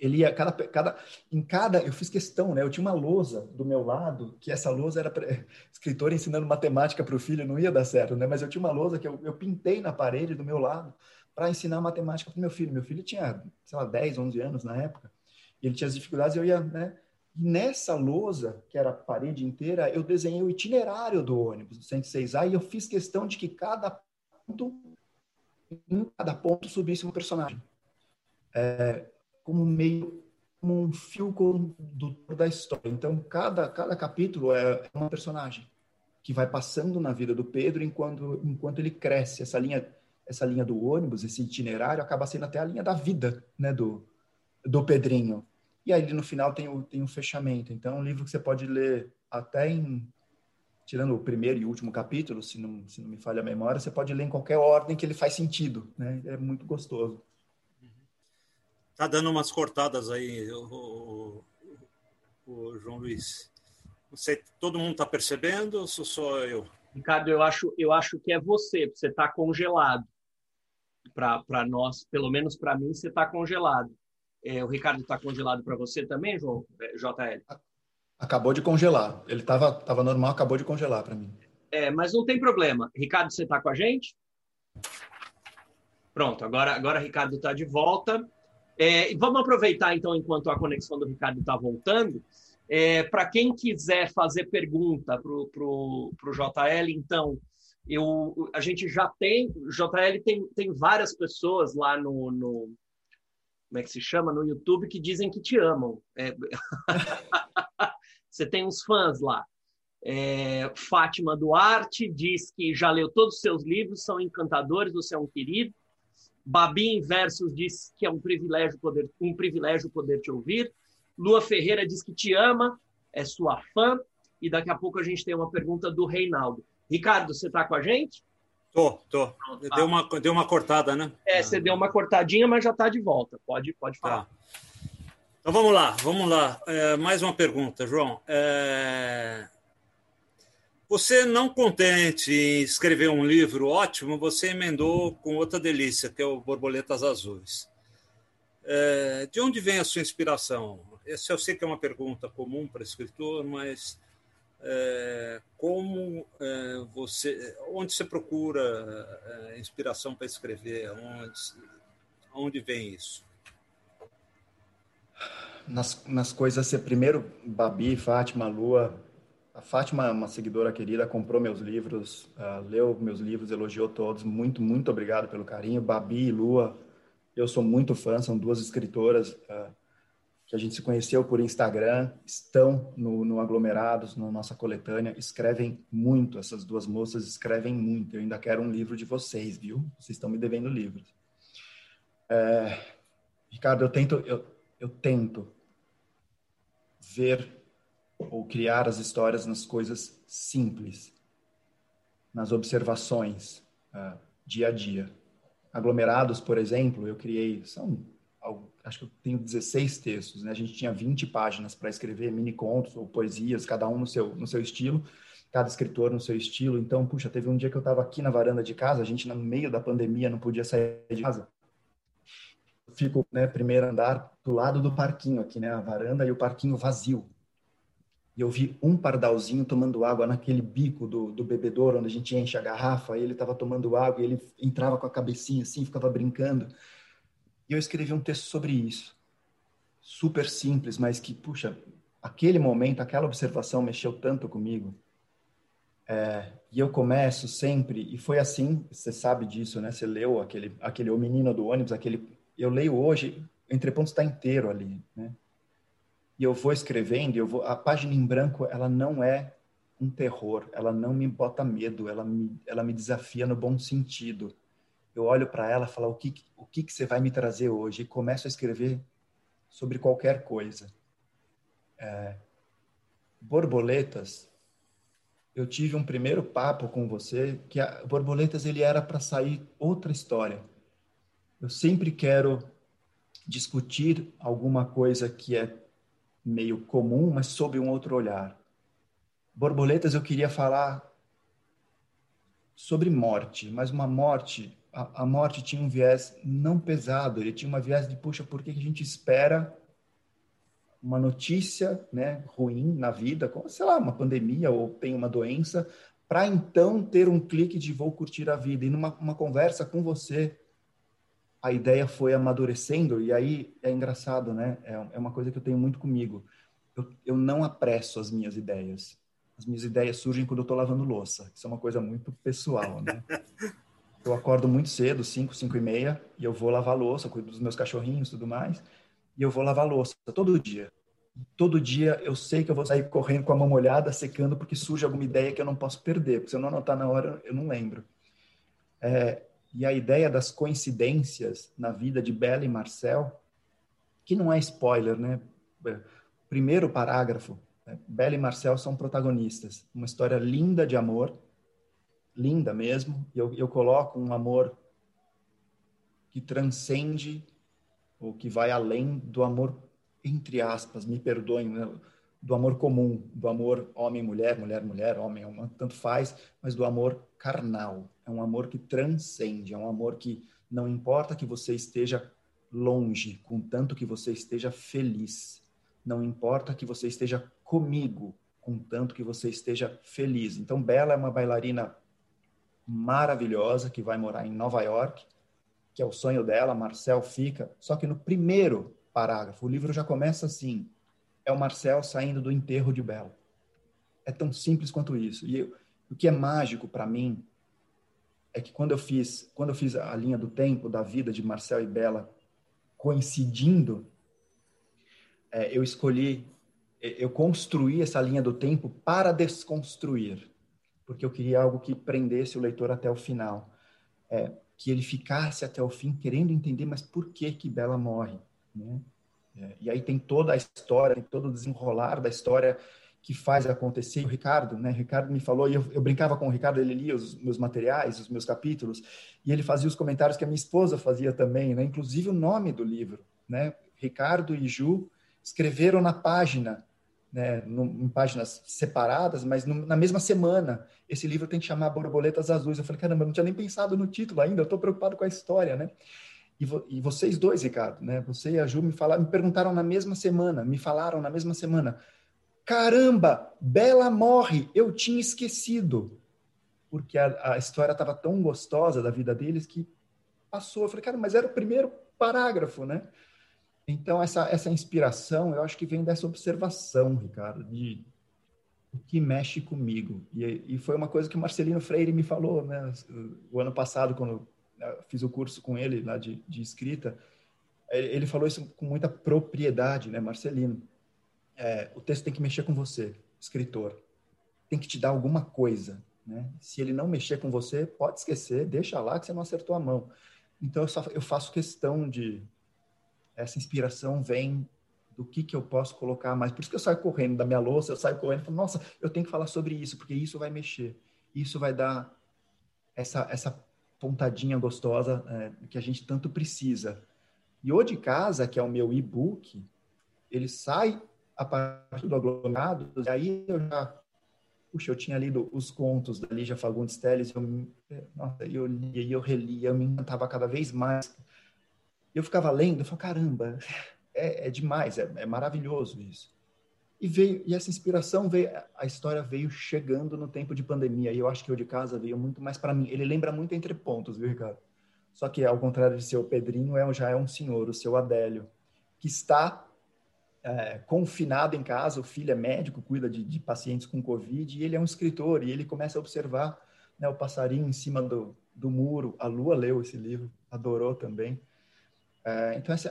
Ele ia, cada, cada, em cada, eu fiz questão, né, eu tinha uma lousa do meu lado, que essa lousa era pra, escritor ensinando matemática para o filho, não ia dar certo, né, mas eu tinha uma lousa que eu, eu pintei na parede do meu lado para ensinar matemática para meu filho. Meu filho tinha, sei lá, 10, 11 anos na época ele tinha as dificuldades, eu ia, né? E nessa lousa, que era a parede inteira, eu desenhei o itinerário do ônibus, do 106A, e eu fiz questão de que cada ponto, em cada ponto subisse um personagem. É, como meio, como um fio condutor da história. Então, cada, cada capítulo é uma personagem que vai passando na vida do Pedro enquanto, enquanto ele cresce. Essa linha, essa linha do ônibus, esse itinerário, acaba sendo até a linha da vida né, do, do Pedrinho. e aí no final tem o, tem o fechamento. Então, é um livro que você pode ler até em tirando o primeiro e último capítulo, se não, se não me falha a memória, você pode ler em qualquer ordem que ele faz sentido, né? É muito gostoso. Tá dando umas cortadas aí, o, o, o João Luiz. Você, todo mundo está percebendo ou sou só eu? Ricardo, eu acho, eu acho que é você, você está congelado. Para nós, pelo menos para mim, você está congelado. É, o Ricardo está congelado para você também, João é, JL? Acabou de congelar. Ele estava tava normal, acabou de congelar para mim. É, mas não tem problema. Ricardo, você está com a gente? Pronto, agora, agora Ricardo está de volta. É, vamos aproveitar, então, enquanto a conexão do Ricardo está voltando. É, para quem quiser fazer pergunta para o JL, então, eu, a gente já tem. JL tem, tem várias pessoas lá no, no. Como é que se chama? No YouTube que dizem que te amam. É... Você tem uns fãs lá. É, Fátima Duarte diz que já leu todos os seus livros, são encantadores, você é um querido. Babi Versos diz que é um privilégio poder, um privilégio poder te ouvir. Lua Ferreira diz que te ama, é sua fã. E daqui a pouco a gente tem uma pergunta do Reinaldo. Ricardo, você está com a gente? Tô, tô. Deu uma, deu uma cortada, né? É, você deu uma cortadinha, mas já está de volta. Pode, pode falar. Tá. Então vamos lá, vamos lá. É, mais uma pergunta, João. É... Você não contente em escrever um livro ótimo, você emendou com outra delícia, que é o Borboletas Azuis. É... De onde vem a sua inspiração? Essa eu sei que é uma pergunta comum para escritor, mas é... como é, você, onde você procura é, inspiração para escrever? Onde, onde vem isso? nas, nas coisas ser primeiro Babi, Fátima, Lua. A Fátima, uma seguidora querida, comprou meus livros, uh, leu meus livros, elogiou todos. Muito, muito obrigado pelo carinho. Babi e Lua, eu sou muito fã, são duas escritoras uh, que a gente se conheceu por Instagram, estão no, no Aglomerados, na nossa coletânea, escrevem muito. Essas duas moças escrevem muito. Eu ainda quero um livro de vocês, viu? Vocês estão me devendo livros. É, Ricardo, eu tento, eu, eu tento ver ou criar as histórias nas coisas simples, nas observações, uh, dia a dia. Aglomerados, por exemplo, eu criei, são, acho que eu tenho 16 textos, né? A gente tinha 20 páginas para escrever mini contos ou poesias, cada um no seu, no seu estilo, cada escritor no seu estilo. Então, puxa, teve um dia que eu estava aqui na varanda de casa, a gente no meio da pandemia não podia sair de casa fico, né, primeiro andar do lado do parquinho aqui, né, a varanda e o parquinho vazio. E eu vi um pardalzinho tomando água naquele bico do, do bebedouro onde a gente enche a garrafa, e ele estava tomando água e ele entrava com a cabecinha assim, ficava brincando. E eu escrevi um texto sobre isso. Super simples, mas que, puxa, aquele momento, aquela observação mexeu tanto comigo. É, e eu começo sempre, e foi assim, você sabe disso, né? Você leu aquele, aquele O Menino do Ônibus, aquele eu leio hoje, entreponto está inteiro ali, né? E eu vou escrevendo, eu vou, a página em branco, ela não é um terror, ela não me bota medo, ela me, ela me desafia no bom sentido. Eu olho para ela e falo, o que, o que, que você vai me trazer hoje? E começo a escrever sobre qualquer coisa. É, borboletas, eu tive um primeiro papo com você que a borboletas ele era para sair outra história eu sempre quero discutir alguma coisa que é meio comum, mas sob um outro olhar. Borboletas, eu queria falar sobre morte, mas uma morte, a, a, morte tinha um viés não pesado, ele tinha uma viés de, puxa, por que a gente espera uma notícia né, ruim na vida, como, sei lá, uma pandemia ou tem uma doença, para então ter um clique de vou curtir a vida. E numa uma conversa com você, a ideia foi amadurecendo, e aí é engraçado, né? É, é uma coisa que eu tenho muito comigo. Eu, eu não apresso as minhas ideias. As minhas ideias surgem quando eu estou lavando louça. Isso é uma coisa muito pessoal, né? Eu acordo muito cedo, 5, 5 e meia, e eu vou lavar louça, cuido dos meus cachorrinhos e tudo mais, e eu vou lavar louça todo dia. Todo dia eu sei que eu vou sair correndo com a mão molhada, secando, porque surge alguma ideia que eu não posso perder, porque se eu não anotar na hora, eu não lembro. É, e a ideia das coincidências na vida de Bella e Marcel, que não é spoiler, né? primeiro parágrafo, né? Bela e Marcel são protagonistas. Uma história linda de amor, linda mesmo. Eu, eu coloco um amor que transcende ou que vai além do amor, entre aspas, me perdoem, né? Do amor comum, do amor homem-mulher, mulher-mulher, homem, tanto faz, mas do amor carnal. É um amor que transcende, é um amor que não importa que você esteja longe, contanto que você esteja feliz. Não importa que você esteja comigo, contanto que você esteja feliz. Então, Bela é uma bailarina maravilhosa que vai morar em Nova York, que é o sonho dela, Marcel fica. Só que no primeiro parágrafo, o livro já começa assim: é o Marcel saindo do enterro de Bela. É tão simples quanto isso. E eu, o que é mágico para mim é que quando eu fiz, quando eu fiz a linha do tempo da vida de Marcel e Bela coincidindo, é, eu escolhi, eu construí essa linha do tempo para desconstruir, porque eu queria algo que prendesse o leitor até o final, é, que ele ficasse até o fim querendo entender, mas por que que Bela morre, né? É, e aí tem toda a história, tem todo o desenrolar da história que faz acontecer. O Ricardo, né? O Ricardo me falou, e eu, eu, brincava com o Ricardo, ele lia os meus materiais, os meus capítulos, e ele fazia os comentários que a minha esposa fazia também, né? Inclusive o nome do livro, né? Ricardo e Ju escreveram na página, né, em páginas separadas, mas na mesma semana. Esse livro tem que chamar Borboletas Azuis. Eu falei, caramba, eu não tinha nem pensado no título ainda, eu estou preocupado com a história, né? E, vo, e, vocês dois, Ricardo, né? Você e a Ju me falaram, me perguntaram na mesma semana, me falaram na mesma semana. Caramba, Bela morre, eu tinha esquecido. Porque a, a história estava tão gostosa da vida deles que passou. Eu falei, cara, mas era o primeiro parágrafo, né? Então, essa, essa inspiração, eu acho que vem dessa observação, Ricardo, de o que mexe comigo. E, e foi uma coisa que o Marcelino Freire me falou, né? O ano passado, quando fiz o curso com ele lá de, de escrita, ele falou isso com muita propriedade, né, Marcelino? É, o texto tem que mexer com você, escritor. Tem que te dar alguma coisa, né? Se ele não mexer com você, pode esquecer, deixa lá que você não acertou a mão. Então eu, só, eu faço questão de essa inspiração vem do que que eu posso colocar mais. Por isso que eu saio correndo da minha louça, eu saio correndo falo, nossa, eu tenho que falar sobre isso, porque isso vai mexer. Isso vai dar essa, essa pontadinha gostosa é, que a gente tanto precisa. E o de casa, que é o meu e-book, ele sai a partir do aglomerado, e aí eu já, puxa, eu tinha lido os contos da Lígia Fagundes Telles, eu, nossa, eu lia e eu relia, eu me encantava cada vez mais. Eu ficava lendo, eu falava, caramba, é, é demais, é, é maravilhoso isso. E veio, e essa inspiração veio, a história veio chegando no tempo de pandemia. E eu acho que o de casa veio muito mais para mim. Ele lembra muito entre pontos, viu, Ricardo? Só que ao contrário de seu Pedrinho, é, já é um senhor, o seu Adélio, que está é, confinado em casa. O filho é médico, cuida de, de, pacientes com Covid, e ele é um escritor. E ele começa a observar né, o passarinho em cima do, do muro. A Lua leu esse livro, adorou também. É, então, essa,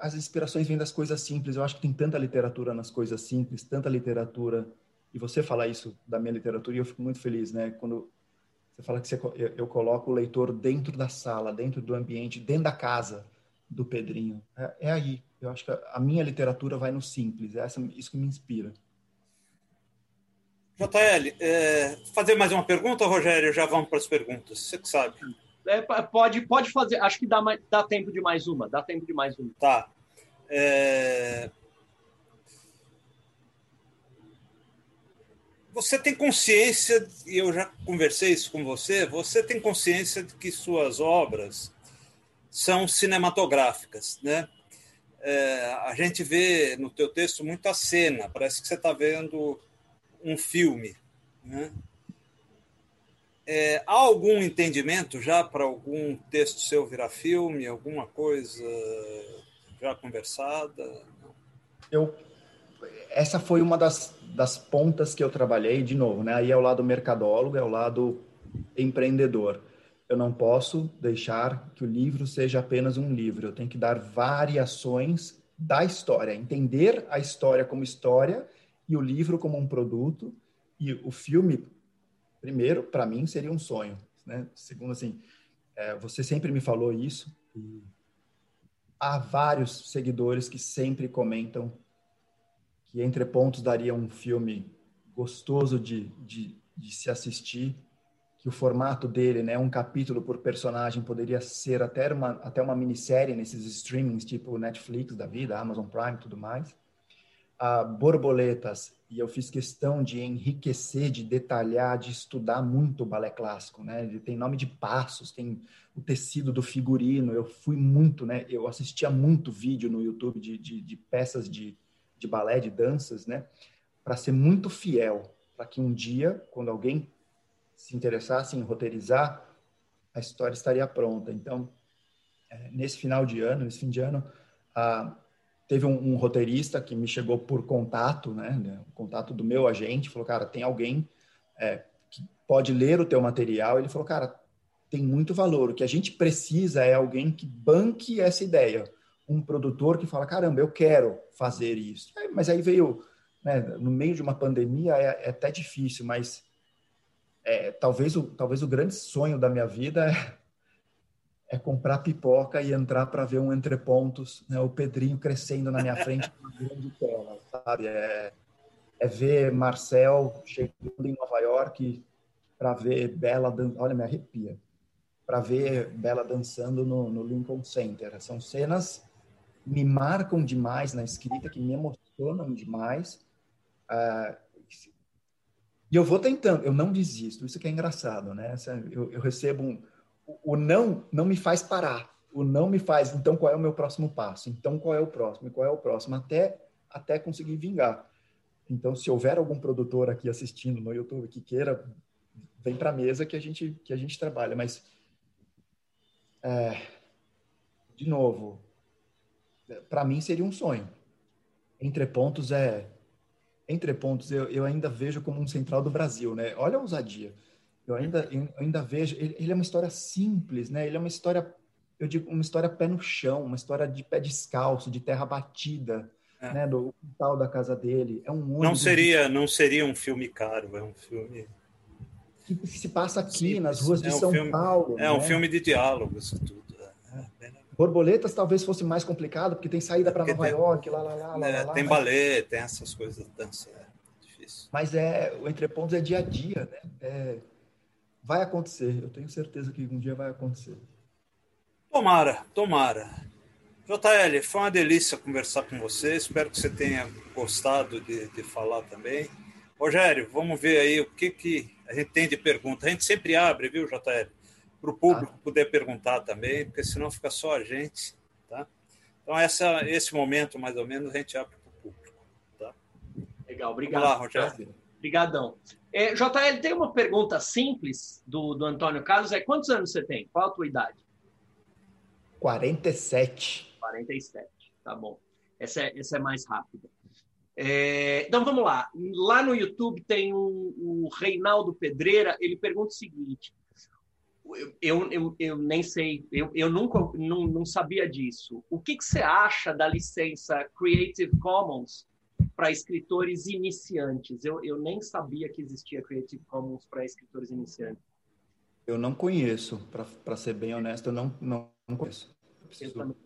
as inspirações vêm das coisas simples. Eu acho que tem tanta literatura nas coisas simples, tanta literatura. E você falar isso da minha literatura, e eu fico muito feliz, né? Quando você fala que você, eu, eu, coloco o leitor dentro da sala, dentro do ambiente, dentro da casa do Pedrinho. É, é aí. Eu acho que a, a, minha literatura vai no simples. É essa, isso que me inspira. JL, é, fazer mais uma pergunta, Rogério? Já vamos para as perguntas. Você que sabe. É, pode, pode fazer. Acho que dá, dá tempo de mais uma. Dá tempo de mais uma. Tá. É... Você tem consciência, e eu já conversei isso com você, você tem consciência de que suas obras são cinematográficas, né? É, a gente vê no teu texto muita cena, parece que você está vendo um filme, né? É, há algum entendimento já para algum texto seu virar filme, alguma coisa já conversada? Eu, essa foi uma das, das pontas que eu trabalhei, de novo, né? Aí é o lado mercadólogo, é o lado empreendedor. Eu não posso deixar que o livro seja apenas um livro. Eu tenho que dar variações da história, entender a história como história e o livro como um produto e o filme primeiro, para mim, seria um sonho. Né? Segundo, assim, é, você sempre me falou isso e há vários seguidores que sempre comentam que Entre Pontos daria um filme gostoso de, de, de se assistir, que o formato dele, né, um capítulo por personagem, poderia ser até uma, até uma minissérie nesses streamings tipo Netflix da vida, Amazon Prime e tudo mais. Uh, borboletas, e eu fiz questão de enriquecer, de detalhar, de estudar muito o balé clássico, né? Ele tem nome de passos, tem o tecido do figurino. Eu fui muito, né? Eu assistia muito vídeo no YouTube de, de, de peças de, de balé, de danças, né? Para ser muito fiel, para que um dia, quando alguém se interessasse em roteirizar, a história estaria pronta. Então, é, nesse final de ano, nesse fim de ano, a teve um, um, roteirista que me chegou por contato, né, o contato do meu agente, falou, cara, tem alguém é, que pode ler o teu material. Ele falou, cara, tem muito valor. O que a gente precisa é alguém que banque essa ideia. Um produtor que fala, caramba, eu quero fazer isso. Mas aí veio, né, no meio de uma pandemia, é, é até difícil, mas é, talvez, o, talvez o grande sonho da minha vida é é comprar pipoca e entrar para ver um entrepontos, né? O Pedrinho crescendo na minha frente uma grande tela, sabe? É, é ver Marcel chegando em Nova York para ver Bela dançando. Olha, me arrepia. Para ver Bela dançando no, no, Lincoln Center. São cenas que me marcam demais na escrita, que me emocionam demais. Uh, e eu vou tentando, eu não desisto. Isso que é engraçado, né? Eu, eu recebo um o não não me faz parar. O não me faz, então qual é o meu próximo passo? Então qual é o próximo? Qual é o próximo? Até até conseguir vingar. Então, se houver algum produtor aqui assistindo no YouTube que queira, vem para a mesa que a gente que a gente trabalha. Mas, é, de novo, para mim seria um sonho. Entre pontos é entre pontos eu, eu ainda vejo como um central do Brasil, né? Olha a ousadia eu ainda, eu ainda vejo. Ele, ele, é uma história simples, né? Ele é uma história, eu digo, uma história pé no chão, uma história de pé descalço, de terra batida, é. né? Do quintal da casa dele. É um não seria, de... não seria um filme caro, é um filme que se passa aqui nas ruas de é um São filme, Paulo. É né? um filme de diálogos tudo. É. Borboletas talvez fosse mais complicado, porque tem saída para Nova tem, York, lá, lá, lá, lá, é, lá Tem mas... balé, tem essas coisas de dança. É difícil. Mas é, o Entrepontos é dia a dia, né? Vai acontecer. Eu tenho certeza que um dia vai acontecer. Tomara, tomara. JL, foi uma delícia conversar com você. Espero que você tenha gostado de, de falar também. Rogério, vamos ver aí o que, que a gente tem de pergunta. A gente sempre abre, viu, JL? Para o público ah. poder perguntar também, porque senão fica só a gente. Tá? Então, essa, esse momento, mais ou menos, a gente abre para o público. Tá? Legal, obrigado. Vamos lá, Rogério. Obrigadão. É, JL, tem uma pergunta simples do, do Antônio Carlos. É quantos anos você tem? Qual a tua idade? 47. 47, tá bom. Essa é, essa é mais rápida. É, então vamos lá. Lá no YouTube tem o, o Reinaldo Pedreira. Ele pergunta o seguinte: eu, eu, eu, nem sei, eu, eu nunca não, não sabia disso. O que, que você acha da licença Creative Commons para escritores iniciantes. Eu, eu nem sabia que existia Creative Commons para escritores iniciantes. Eu não conheço, para ser bem honesto, eu não, não, não conheço. Eu preciso eu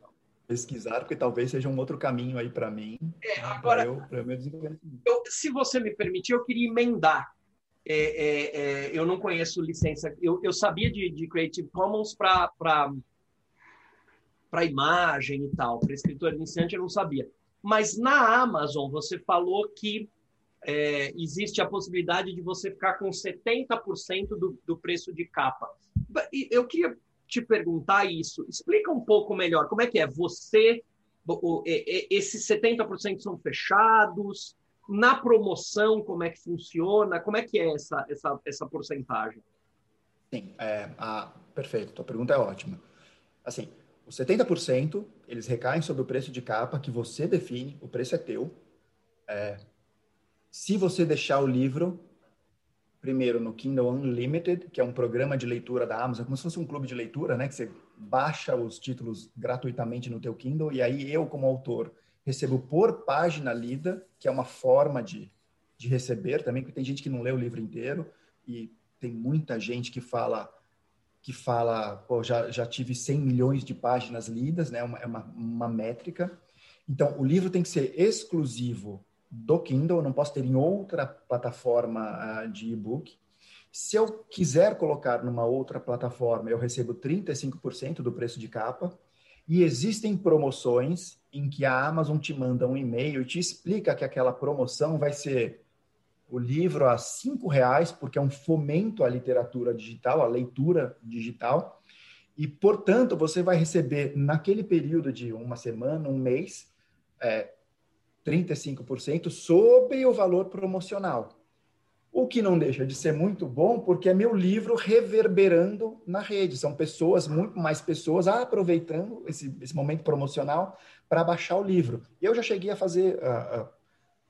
pesquisar, porque talvez seja um outro caminho aí para mim. É, agora, eu, eu, se você me permitir, eu queria emendar. É, é, é, eu não conheço licença. Eu, eu sabia de, de Creative Commons para imagem e tal. Para escritor iniciante, eu não sabia. Mas na Amazon, você falou que é, existe a possibilidade de você ficar com 70% do, do preço de capa. Eu queria te perguntar isso. Explica um pouco melhor. Como é que é? Você, esses 70% são fechados? Na promoção, como é que funciona? Como é que é essa, essa, essa porcentagem? Sim, é, a, perfeito. Tua pergunta é ótima. Assim, os 70% eles recaem sobre o preço de capa que você define, o preço é teu. É, se você deixar o livro, primeiro no Kindle Unlimited, que é um programa de leitura da Amazon, como se fosse um clube de leitura, né? Que você baixa os títulos gratuitamente no teu Kindle e aí eu, como autor, recebo por página lida, que é uma forma de, de receber também, porque tem gente que não lê o livro inteiro e tem muita gente que fala que fala, pô, já, já tive 100 milhões de páginas lidas, né? Uma, é uma, uma métrica. Então, o livro tem que ser exclusivo do Kindle, não posso ter em outra plataforma uh, de e-book. Se eu quiser colocar numa outra plataforma, eu recebo 35% do preço de capa. E existem promoções em que a Amazon te manda um e-mail e te explica que aquela promoção vai ser o livro a cinco reais, porque é um fomento à literatura digital, à leitura digital. E, portanto, você vai receber, naquele período de uma semana, um mês, é, 35% sobre o valor promocional. O que não deixa de ser muito bom, porque é meu livro reverberando na rede. São pessoas, muito mais pessoas, aproveitando esse, esse momento promocional para baixar o livro. Eu já cheguei a fazer, a, a,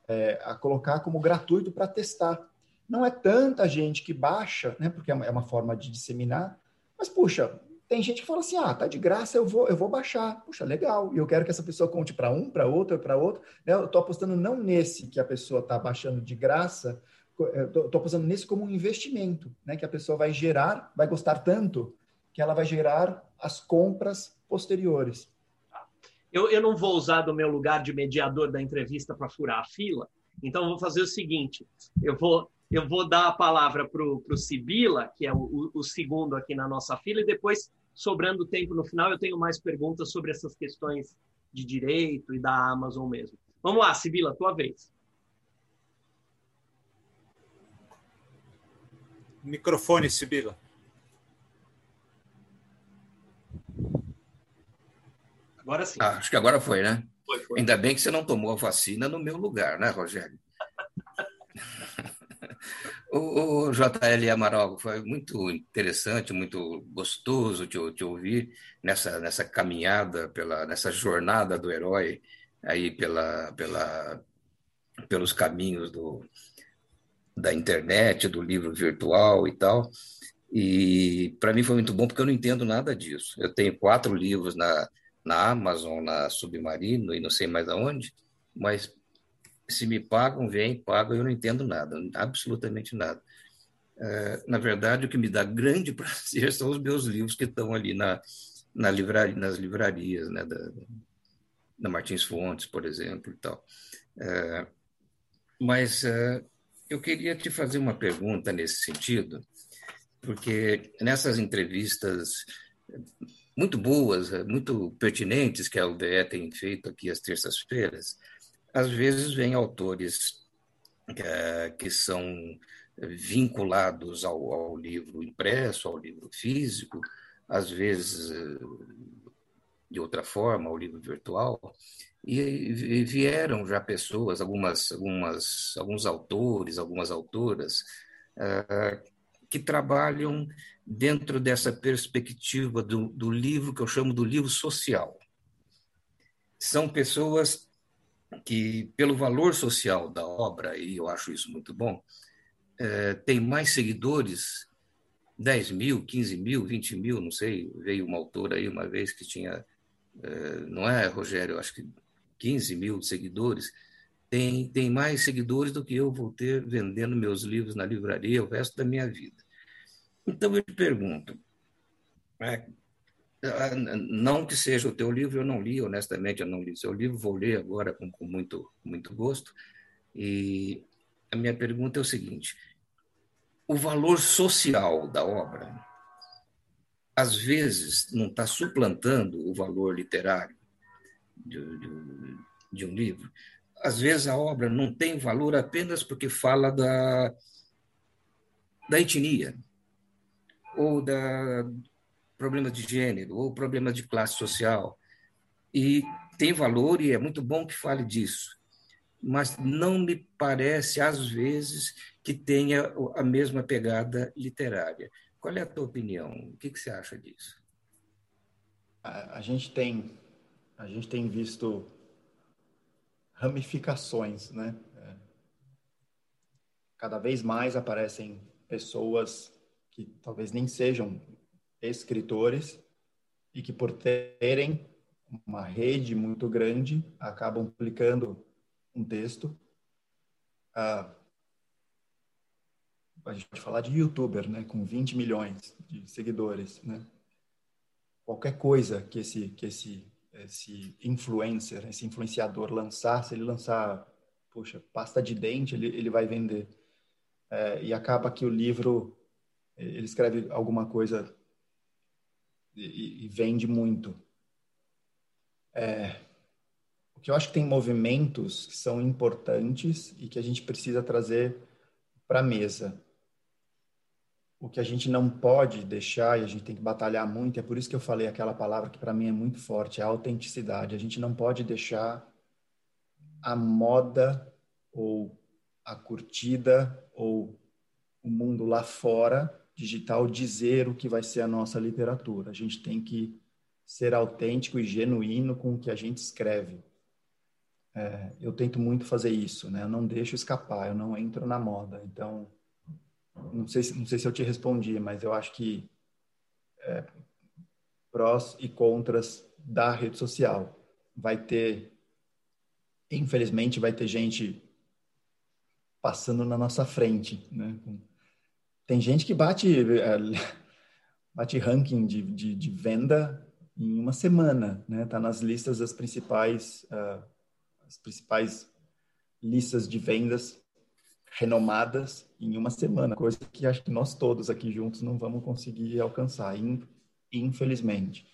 é, a colocar como gratuito para testar. Não é tanta gente que baixa, né, porque é uma, é uma forma de disseminar, mas, puxa, tem gente que fala assim: ah, tá de graça, eu vou, eu vou baixar. Puxa, legal. E eu quero que essa pessoa conte para um, para outro, para outro. Né? Eu estou apostando não nesse que a pessoa está baixando de graça, estou apostando nesse como um investimento, né? Que a pessoa vai gerar, vai gostar tanto que ela vai gerar as compras posteriores. Eu, eu não vou usar do meu lugar de mediador da entrevista para furar a fila, então vou fazer o seguinte: eu vou eu vou dar a palavra para o Sibila, que é o, o, segundo aqui na nossa fila, e depois, sobrando tempo no final, eu tenho mais perguntas sobre essas questões de direito e da Amazon mesmo. Vamos lá, Sibila, tua vez. Microfone, Sibila. Agora sim. Ah, acho que agora foi, né? Foi, foi. Ainda bem que você não tomou a vacina no meu lugar, né, Rogério? o, o, JL Amaral, foi muito interessante, muito gostoso te, te ouvir nessa, nessa caminhada, pela, nessa jornada do herói aí pela, pela, pelos caminhos do, da internet, do livro virtual e tal. E para mim foi muito bom porque eu não entendo nada disso. Eu tenho quatro livros na, na Amazon, na Submarino e não sei mais aonde, mas se me pagam, vem, pagam, eu não entendo nada, absolutamente nada. É, na verdade, o que me dá grande prazer são os meus livros que estão ali na, na livraria, nas livrarias, né, da, da Martins Fontes, por exemplo, e tal. É, mas é, eu queria te fazer uma pergunta nesse sentido, porque nessas entrevistas muito boas, muito pertinentes que a UDE tem feito aqui às terças-feiras, às vezes vêm autores é, que são vinculados ao, ao, livro impresso, ao livro físico, às vezes de outra forma, ao livro virtual, e vieram já pessoas, algumas, algumas, alguns autores, algumas autoras, que trabalham dentro dessa perspectiva do, do livro que eu chamo do livro social. São pessoas que, pelo valor social da obra, e eu acho isso muito bom, é, tem mais seguidores, 10 mil, 15 mil, 20 mil, não sei. Veio uma autora aí uma vez que tinha, é, não é, Rogério, acho que 15 mil seguidores, tem, tem mais seguidores do que eu vou ter vendendo meus livros na livraria o resto da minha vida. Então eu te pergunto, é, não que seja o teu livro, eu não li, honestamente, eu não li seu livro, vou ler agora com, com muito, muito gosto. E a minha pergunta é o seguinte: o valor social da obra, às vezes, não está suplantando o valor literário? de, de, de um livro. Às vezes a obra não tem valor apenas porque fala da, da etnia, ou da problemas de gênero, ou problemas de classe social. E tem valor e é muito bom que fale disso. Mas não me parece, às vezes, que tenha a mesma pegada literária. Qual é a tua opinião? O que, que você acha disso? A, a gente tem a gente tem visto ramificações, né? É. Cada vez mais aparecem pessoas que talvez nem sejam escritores e que por terem uma rede muito grande acabam publicando um texto. Ah, a gente pode falar de youtuber, né, com 20 milhões de seguidores, né? Qualquer coisa que esse que esse esse influencer, esse influenciador lançar, se ele lançar puxa, pasta de dente ele, ele vai vender. É, e acaba que o livro, ele escreve alguma coisa e, e vende muito. É, o que eu acho que tem movimentos que são importantes e que a gente precisa trazer para a mesa. O que a gente não pode deixar e a gente tem que batalhar muito, é por isso que eu falei aquela palavra que para mim é muito forte, é a autenticidade. A gente não pode deixar a moda ou a curtida ou o mundo lá fora digital dizer o que vai ser a nossa literatura. A gente tem que ser autêntico e genuíno com o que a gente escreve. É, eu tento muito fazer isso, né? Eu não deixo escapar, eu não entro na moda. Então, não sei, não sei se eu te respondi, mas eu acho que é, prós e contras da rede social. Vai ter, infelizmente, vai ter gente passando na nossa frente, né? Tem gente que bate, é, bate ranking de, de, de venda em uma semana, né? Tá nas listas das principais, uh, as principais listas de vendas renomadas em uma semana, coisa que acho que nós todos aqui juntos não vamos conseguir alcançar, infelizmente.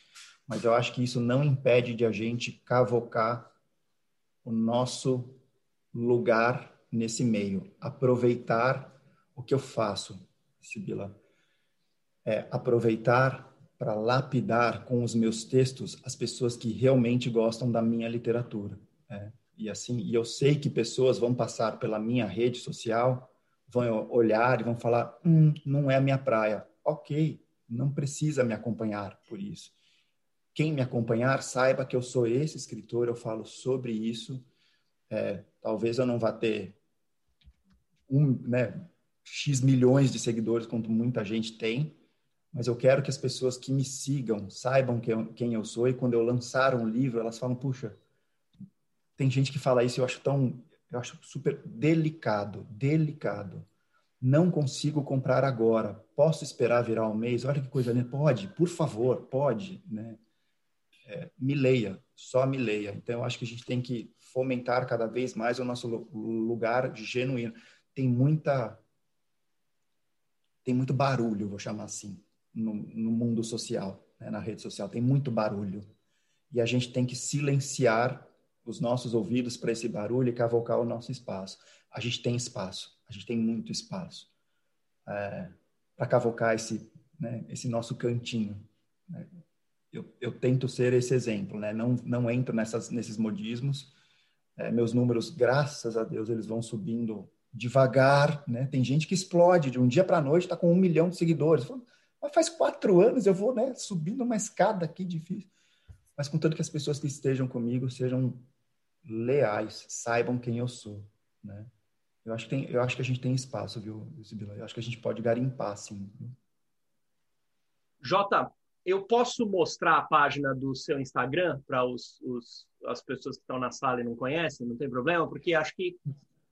Mas eu acho que isso não impede de a gente cavocar o nosso lugar nesse meio, aproveitar o que eu faço, Sibila, é aproveitar para lapidar com os meus textos as pessoas que realmente gostam da minha literatura. É. E assim, e eu sei que pessoas vão passar pela minha rede social, vão olhar e vão falar, hum, não é a minha praia. Ok, não precisa me acompanhar por isso. Quem me acompanhar saiba que eu sou esse escritor, eu falo sobre isso. É, talvez eu não vá ter um, né, X milhões de seguidores, quanto muita gente tem, mas eu quero que as pessoas que me sigam saibam que eu, quem eu sou e quando eu lançar um livro, elas falam, puxa, tem gente que fala isso eu acho tão, eu acho super delicado, delicado. Não consigo comprar agora. Posso esperar virar um mês? Olha que coisa linda. Pode, por favor, pode, né? É, me leia, só me leia. Então, eu acho que a gente tem que fomentar cada vez mais o nosso lugar genuíno. Tem muita tem muito barulho, vou chamar assim, no, no mundo social, né, na rede social. Tem muito barulho. E a gente tem que silenciar os nossos ouvidos para esse barulho e cavocar o nosso espaço. A gente tem espaço, a gente tem muito espaço é, para cavocar esse, né, esse nosso cantinho. Né? Eu, eu, tento ser esse exemplo, né? não, não entro nessas, nesses modismos. É, meus números, graças a Deus, eles vão subindo devagar, né? Tem gente que explode de um dia para a noite, está com um milhão de seguidores. Mas faz quatro anos eu vou, né, subindo uma escada aqui difícil. Mas contanto que as pessoas que estejam comigo sejam leais, saibam quem eu sou, né? Eu acho que tem, eu acho que a gente tem espaço, viu, Sibila? Eu acho que a gente pode garimpar, sim. Jota, eu posso mostrar a página do seu Instagram para os, os, as pessoas que estão na sala e não conhecem? Não tem problema, porque acho que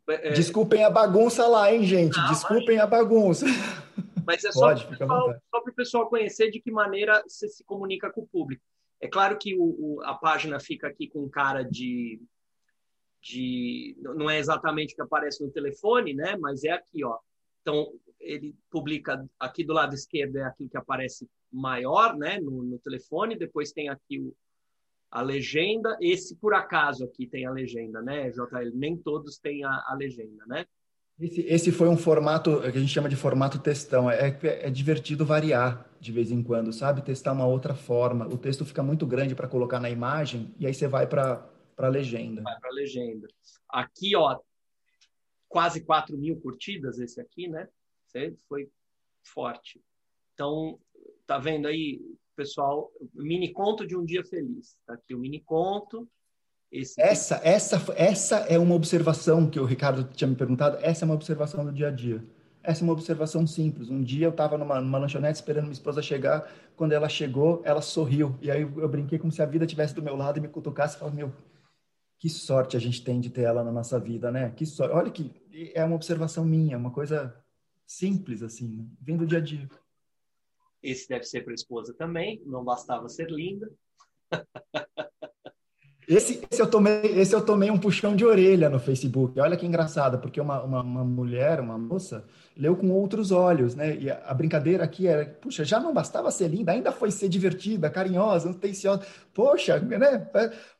é. Desculpem a bagunça lá, hein, gente? Não, Desculpem mas... a bagunça. Mas é só para o pessoal conhecer de que maneira você se comunica com o público. É claro que o, o, a página fica aqui com cara de, de. Não é exatamente o que aparece no telefone, né? Mas é aqui, ó. Então, ele publica aqui do lado esquerdo, é aquilo que aparece maior, né? No, no telefone. Depois tem aqui o, a legenda. Esse, por acaso, aqui tem a legenda, né, JL? Nem todos têm a, a legenda, né? Esse, esse, foi um formato que a gente chama de formato textão. É, é, é divertido variar de vez em quando, sabe? Testar uma outra forma. O texto fica muito grande para colocar na imagem e aí você vai para a legenda. Vai para a legenda. Aqui, ó, quase 4 mil curtidas esse aqui, né? Foi forte. Então, tá vendo aí? Pessoal, mini conto de um dia feliz. Tá aqui o mini conto. Esse essa, essa, essa é uma observação que o Ricardo tinha me perguntado. Essa é uma observação do dia a dia. Essa é uma observação simples. Um dia eu estava numa, numa, lanchonete esperando minha esposa chegar. Quando ela chegou, ela sorriu. E aí eu brinquei como se a vida estivesse do meu lado e me cutucasse falava, meu, que sorte a gente tem de ter ela na nossa vida, né? Que sorte. Olha que é uma observação minha, uma coisa simples assim, né? vem do dia a dia. Esse deve ser para a esposa também, não bastava ser linda. Esse, esse, eu tomei, esse eu tomei um puxão de orelha no Facebook. Olha que engraçado, porque uma, uma, uma mulher, uma moça, leu com outros olhos, né? E a, brincadeira aqui era, puxa, já não bastava ser linda, ainda foi ser divertida, carinhosa, atenciosa. Poxa, né?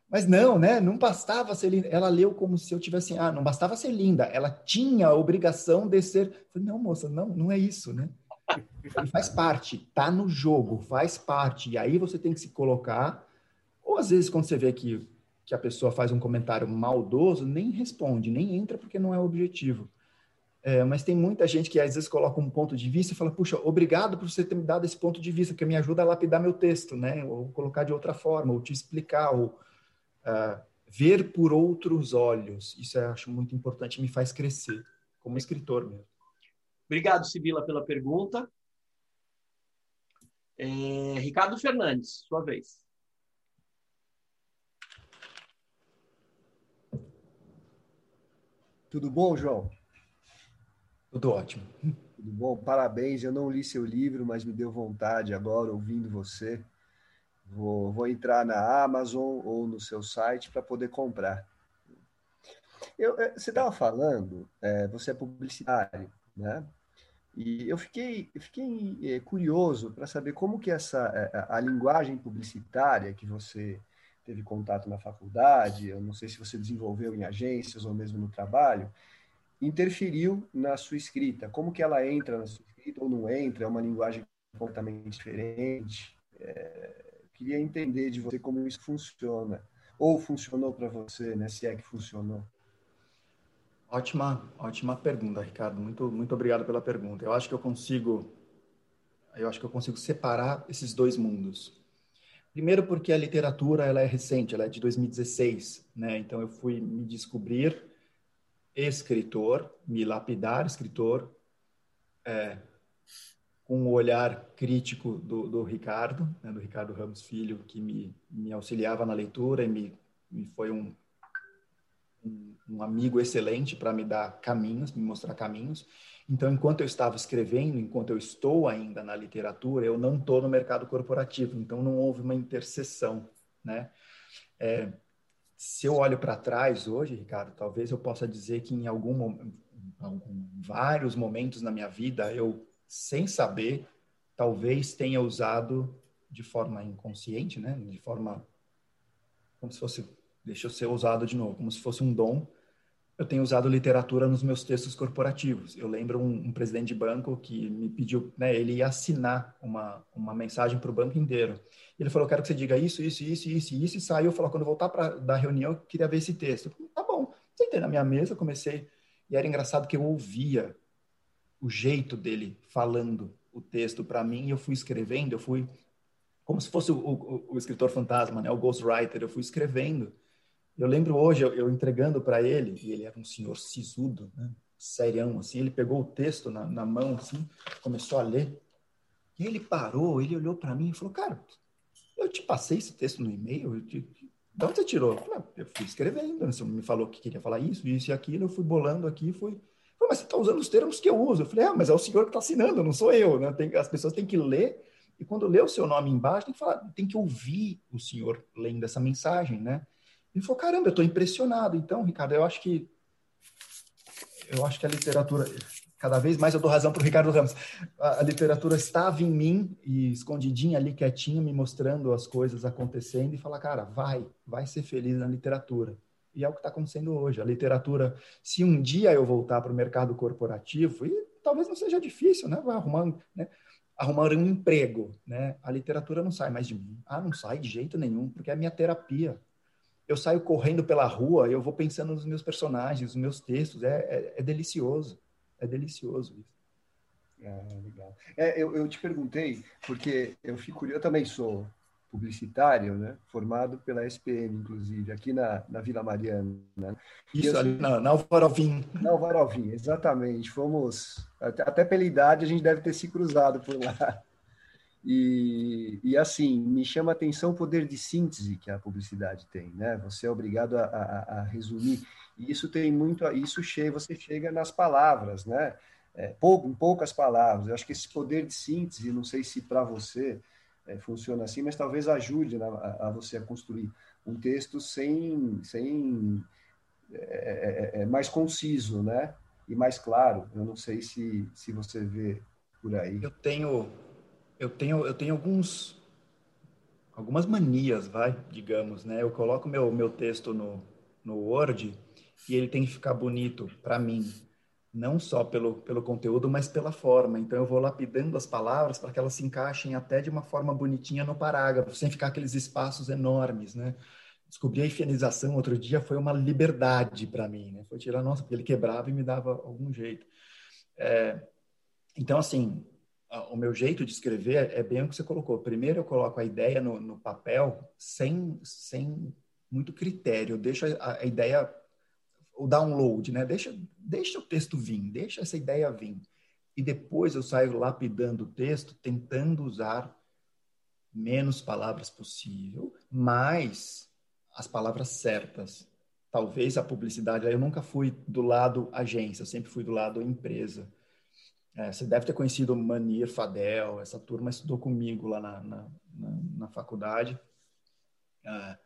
Mas não, né? Não bastava ser linda. Ela leu como se eu tivesse, ah, não bastava ser linda, ela tinha a obrigação de ser. Falei, não, moça, não, não é isso, né? Faz parte, tá no jogo, faz parte. E aí você tem que se colocar. Ou às vezes, quando você vê que, que a pessoa faz um comentário maldoso, nem responde, nem entra porque não é o objetivo. É, mas tem muita gente que às vezes coloca um ponto de vista e fala, puxa, obrigado por você ter me dado esse ponto de vista, que me ajuda a lapidar meu texto, né? Ou colocar de outra forma, ou te explicar, ou uh, ver por outros olhos. Isso eu acho muito importante, me faz crescer como escritor mesmo. Obrigado, Sibila, pela pergunta. É, Ricardo Fernandes, sua vez. Tudo bom, João? Tudo ótimo. Tudo bom? Parabéns. Eu não li seu livro, mas me deu vontade agora ouvindo você. Vou, vou entrar na Amazon ou no seu site para poder comprar. Eu, é, você estava falando, é, você é publicitário, né? E eu fiquei, fiquei é, curioso para saber como que essa é, a, a, linguagem publicitária que você teve contato na faculdade, eu não sei se você desenvolveu em agências ou mesmo no trabalho, interferiu na sua escrita. Como que ela entra na sua escrita ou não entra? É uma linguagem completamente diferente. É, queria entender de você como isso funciona ou funcionou para você, né? Se é que funcionou. Ótima, ótima pergunta, Ricardo. Muito, muito obrigado pela pergunta. Eu acho que eu consigo, eu acho que eu consigo separar esses dois mundos. Primeiro, porque a literatura ela é recente, ela é de 2016, né? Então eu fui me descobrir escritor, me lapidar escritor, é, com o olhar crítico do, do Ricardo, né? do Ricardo Ramos Filho, que me, me auxiliava na leitura e me, me foi um um, amigo excelente para me dar caminhos, me mostrar caminhos. Então, enquanto eu estava escrevendo, enquanto eu estou ainda na literatura, eu não estou no mercado corporativo. Então, não houve uma interseção, né? É, se eu olho para trás hoje, Ricardo, talvez eu possa dizer que em algum, algum vários momentos na minha vida eu, sem saber, talvez tenha usado de forma inconsciente, né? De forma como se fosse deixa eu ser usado de novo, como se fosse um dom. Eu tenho usado literatura nos meus textos corporativos. Eu lembro um, um presidente de banco que me pediu, né, ele ia assinar uma, uma mensagem para o banco inteiro. Ele falou, quero que você diga isso, isso, isso, isso, isso, e saiu, falou, quando eu voltar para da reunião, eu queria ver esse texto. Falei, tá bom. Sentei na minha mesa, comecei, e era engraçado que eu ouvia o jeito dele falando o texto para mim, e eu fui escrevendo, eu fui como se fosse o, o, o escritor fantasma, né, o ghostwriter, eu fui escrevendo eu lembro hoje eu, eu entregando para ele, e ele era um senhor sisudo, né? serião, assim, ele pegou o texto na, na mão, assim, começou a ler, e ele parou, ele olhou para mim e falou, cara, eu te passei esse texto no e-mail, de onde você tirou? Eu, falei, ah, eu fui escrevendo, você me falou que queria falar isso, isso e aquilo, eu fui bolando aqui, fui... Falei, mas você está usando os termos que eu uso. Eu falei, ah, mas é o senhor que está assinando, não sou eu. Né? Tem, as pessoas têm que ler, e quando lê o seu nome embaixo, tem que falar, tem que ouvir o senhor lendo essa mensagem, né? Ele falou, caramba, eu estou impressionado. Então, Ricardo, eu acho que eu acho que a literatura, cada vez mais eu dou razão para o Ricardo Ramos, a, a, literatura estava em mim e escondidinha ali, quietinha, me mostrando as coisas acontecendo e falar, cara, vai, vai ser feliz na literatura. E é o que está acontecendo hoje. A literatura, se um dia eu voltar para o mercado corporativo, e talvez não seja difícil, né? Vai arrumar, né? arrumar um emprego, né? A literatura não sai mais de mim. Ah, não sai de jeito nenhum, porque é a minha terapia eu saio correndo pela rua, eu vou pensando nos meus personagens, nos meus textos. É, é, é delicioso. É delicioso isso. É, legal. É, eu, eu te perguntei, porque eu fico eu também sou publicitário, né? formado pela SPM, inclusive, aqui na, na Vila Mariana. Né? Isso, eu, ali na, na Alvarovim. Na Alvarovim, exatamente. Fomos, até, até pela idade, a gente deve ter se cruzado por lá. E, e, assim, me chama a atenção o poder de síntese que a publicidade tem, né? Você é obrigado a, a, a resumir. E isso tem muito, isso chega, você chega nas palavras, né? É, pouco, em poucas palavras. Eu acho que esse poder de síntese, não sei se para você é, funciona assim, mas talvez ajude a, a, você a construir um texto sem, sem é, é, é, mais conciso, né? E mais claro. Eu não sei se, se você vê por aí. Eu tenho, eu tenho, eu tenho alguns, algumas manias, vai, digamos, né? Eu coloco meu meu texto no no Word e ele tem que ficar bonito para mim, não só pelo pelo conteúdo, mas pela forma. Então eu vou lapidando as palavras para que elas se encaixem até de uma forma bonitinha no parágrafo, sem ficar aqueles espaços enormes, né? descobri a higienização outro dia foi uma liberdade para mim, né? Foi tirar, nossa, porque ele quebrava e me dava algum jeito. É, então, assim, o meu jeito de escrever é bem o que você colocou. Primeiro eu coloco a ideia no, no papel sem, sem muito critério. Eu deixo a, a, ideia, o download, né? Deixa, deixa o texto vir, deixa essa ideia vir. E depois eu saio lapidando o texto, tentando usar menos palavras possível, mas as palavras certas. Talvez a publicidade, eu nunca fui do lado agência, eu sempre fui do lado empresa. É, você deve ter conhecido Manir, Fadel, essa turma estudou comigo lá na, na, na, na faculdade, é,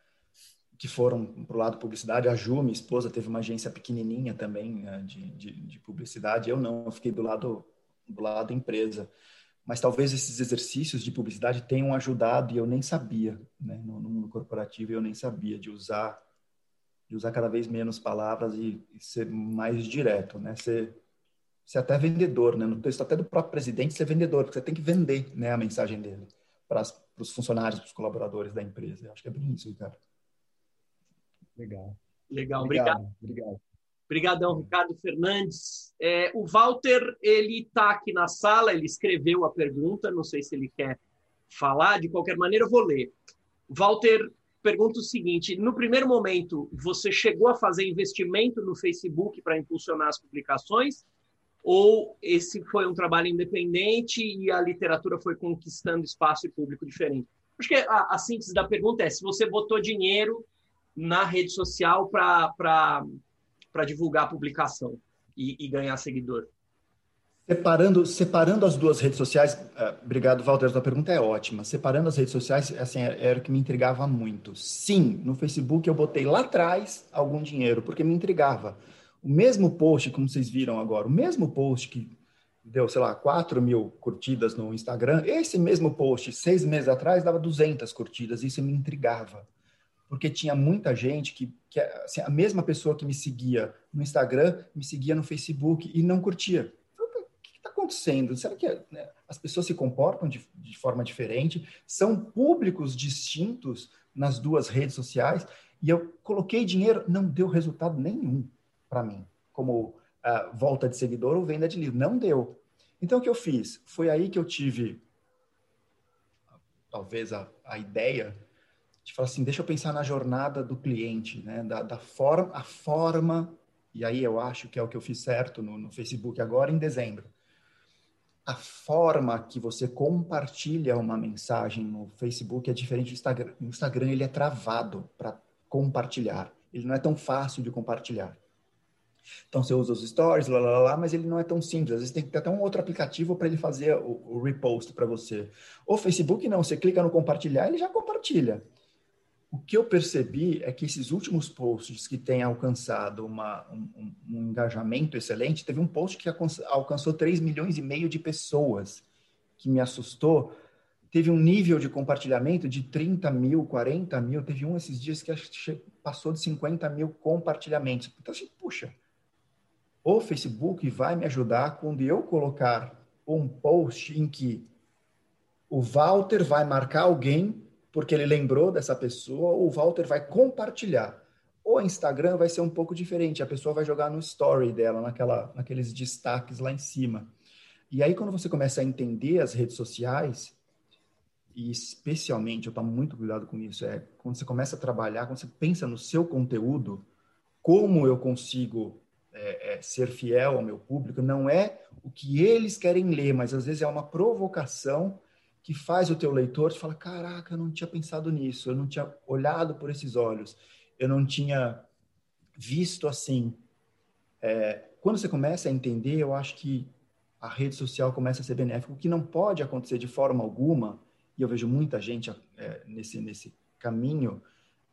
que foram para o lado publicidade. A Ju, minha esposa, teve uma agência pequenininha também é, de, de, de, publicidade. Eu não, eu fiquei do lado, do lado empresa mas talvez esses exercícios de publicidade tenham ajudado e eu nem sabia, né? no, no mundo corporativo eu nem sabia de usar de usar cada vez menos palavras e, e ser mais direto, né? Ser, ser até vendedor, né? No texto até do próprio presidente ser vendedor, porque você tem que vender, né, a mensagem dele para os funcionários, para os colaboradores da empresa. Eu acho que é bem isso, Ricardo. Legal. Legal, obrigado. Obrigado. Obrigadão, Ricardo Fernandes. É, o Walter, ele está aqui na sala, ele escreveu a pergunta, não sei se ele quer falar, de qualquer maneira eu vou ler. Walter pergunta o seguinte: no primeiro momento, você chegou a fazer investimento no Facebook para impulsionar as publicações? Ou esse foi um trabalho independente e a literatura foi conquistando espaço e público diferente? Acho que a, a síntese da pergunta é se você botou dinheiro na rede social para divulgar a publicação e, e, ganhar seguidor? Separando, separando as duas redes sociais, uh, obrigado, Walter, a pergunta é ótima. Separando as redes sociais, assim, era o que me intrigava muito. Sim, no Facebook eu botei lá atrás algum dinheiro, porque me intrigava. O mesmo post, como vocês viram agora, o mesmo post que deu, sei lá, 4 mil curtidas no Instagram, esse mesmo post, seis meses atrás, dava 200 curtidas, isso me intrigava porque tinha muita gente que, que assim, a mesma pessoa que me seguia no Instagram me seguia no Facebook e não curtia. O que está acontecendo? Será que né, as pessoas se comportam de, de, forma diferente? São públicos distintos nas duas redes sociais? E eu coloquei dinheiro, não deu resultado nenhum para mim, como uh, volta de seguidor ou venda de livro. Não deu. Então, o que eu fiz? Foi aí que eu tive, talvez, a, a ideia de falar assim, deixa eu pensar na jornada do cliente, né? Da, da forma, a forma, e aí eu acho que é o que eu fiz certo no, no Facebook agora em dezembro. A forma que você compartilha uma mensagem no Facebook é diferente do Instagram. No Instagram ele é travado para compartilhar. Ele não é tão fácil de compartilhar. Então você usa os stories, lá, lá, lá, mas ele não é tão simples. Às vezes tem que ter até um outro aplicativo para ele fazer o, o repost para você. O Facebook não, você clica no compartilhar, ele já compartilha. O que eu percebi é que esses últimos posts que têm alcançado uma, um, um, engajamento excelente, teve um post que alcançou 3 milhões e meio de pessoas, que me assustou. Teve um nível de compartilhamento de 30 mil, 40 mil. Teve um esses dias que passou de 50 mil compartilhamentos. Então, assim, puxa, o Facebook vai me ajudar quando eu colocar um post em que o Walter vai marcar alguém porque ele lembrou dessa pessoa, o Walter vai compartilhar. O Instagram vai ser um pouco diferente, a pessoa vai jogar no story dela, naquela, naqueles destaques lá em cima. E aí, quando você começa a entender as redes sociais, e especialmente, eu tomo muito cuidado com isso, é quando você começa a trabalhar, quando você pensa no seu conteúdo, como eu consigo é, é, ser fiel ao meu público, não é o que eles querem ler, mas às vezes é uma provocação que faz o teu leitor falar, caraca, eu não tinha pensado nisso, eu não tinha olhado por esses olhos, eu não tinha visto assim. É, quando você começa a entender, eu acho que a rede social começa a ser benéfica, o que não pode acontecer de forma alguma, e eu vejo muita gente é, nesse, nesse caminho,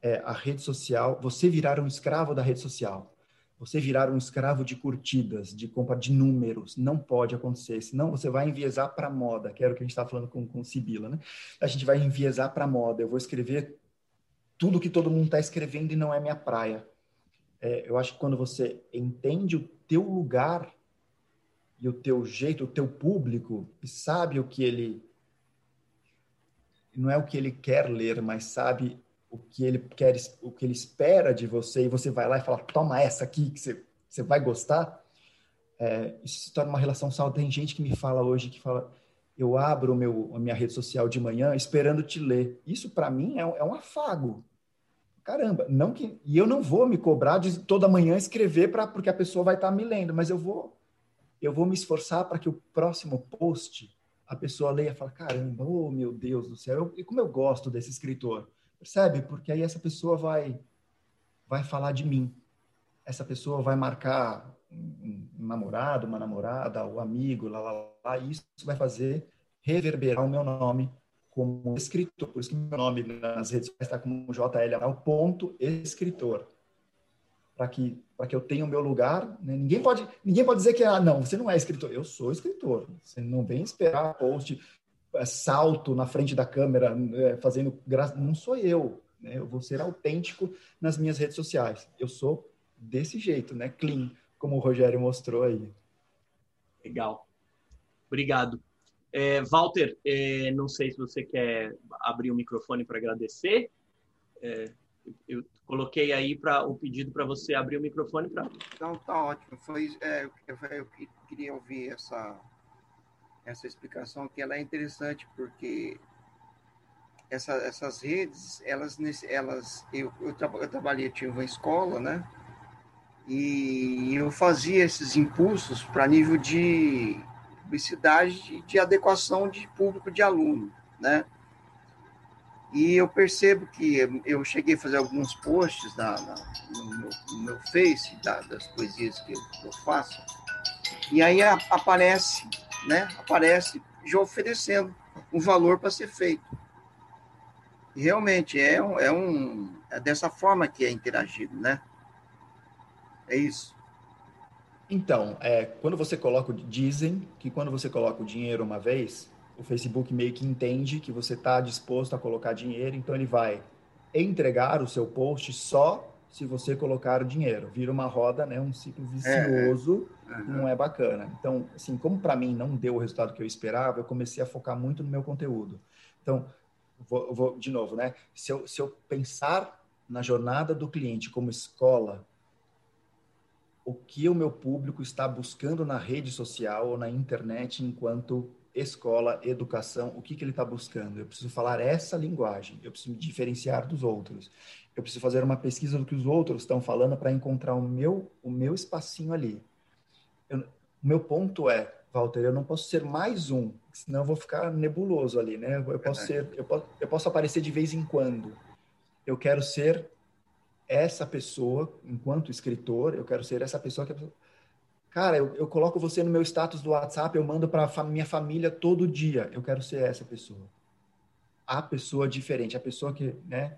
é a rede social, você virar um escravo da rede social. Você virar um escravo de curtidas, de compra de números, não pode acontecer. Senão você vai enviesar para moda, que era o que a gente estava falando com, com Sibila, né? A gente vai enviesar para moda. Eu vou escrever tudo que todo mundo está escrevendo e não é minha praia. É, eu acho que quando você entende o teu lugar e o teu jeito, o teu público, e sabe o que ele não é o que ele quer ler, mas sabe o que ele quer, o que ele espera de você, e você vai lá e fala, toma essa aqui que você, você vai gostar, é, isso se torna uma relação saudável. Tem gente que me fala hoje que fala, eu abro meu, a minha rede social de manhã esperando te ler. Isso para mim é, é, um afago. Caramba, não que e eu não vou me cobrar de toda manhã escrever para porque a pessoa vai estar tá me lendo, mas eu vou eu vou me esforçar para que o próximo post a pessoa leia e fala, caramba, oh meu Deus do céu, e como eu gosto desse escritor. Percebe? Porque aí essa pessoa vai vai falar de mim. Essa pessoa vai marcar um, namorado, uma namorada, o um amigo, lá, lá, lá, e isso vai fazer reverberar o meu nome como escritor. Por isso que meu nome nas redes sociais está como JL, é o ponto escritor. Para que, que eu tenha o meu lugar. Né? Ninguém, pode, ninguém pode dizer que, ah, não, você não é escritor. Eu sou escritor. Você não vem esperar post salto na frente da câmera, é, fazendo graça. Não sou eu. Né? Eu vou ser autêntico nas minhas redes sociais. Eu sou desse jeito, né? Clean, como o Rogério mostrou aí. Legal. Obrigado. É, Walter, é, não sei se você quer abrir o microfone para agradecer. É, eu coloquei aí para o pedido para você abrir o microfone para. Então tá ótimo. Foi, é, eu, eu queria ouvir essa essa explicação que ela é interessante porque essa, essas redes, elas, elas eu, eu, eu trabalhei, tinha uma escola, né? E eu fazia esses impulsos para nível de publicidade, de, de adequação de público de aluno, né? E eu percebo que eu cheguei a fazer alguns posts na, na no, meu, no, meu, Face, da, das poesias que eu, que eu faço, e aí a, aparece né, aparece já oferecendo um valor para ser feito. E realmente é um, é um é dessa forma que é interagido, né? É isso. Então, é, quando você coloca, dizem que quando você coloca o dinheiro uma vez, o Facebook meio que entende que você está disposto a colocar dinheiro, então ele vai entregar o seu post só se você colocar o dinheiro. Vira uma roda, né, um ciclo vicioso, é, é. não é bacana. Então, assim, como para mim não deu o resultado que eu esperava, eu comecei a focar muito no meu conteúdo. Então, vou, vou de novo, né? Se eu, se eu pensar na jornada do cliente como escola, o que o meu público está buscando na rede social ou na internet enquanto escola, educação, o que, que ele está buscando? Eu preciso falar essa linguagem, eu preciso me diferenciar dos outros eu preciso fazer uma pesquisa do que os outros estão falando para encontrar o meu, o meu espacinho ali. O meu ponto é, Walter, eu não posso ser mais um, senão eu vou ficar nebuloso ali, né? Eu posso ser, eu posso, eu posso aparecer de vez em quando. Eu quero ser essa pessoa, enquanto escritor, eu quero ser essa pessoa que Cara, eu, eu coloco você no meu status do WhatsApp, eu mando para a minha família todo dia. Eu quero ser essa pessoa. A pessoa diferente, a pessoa que, né?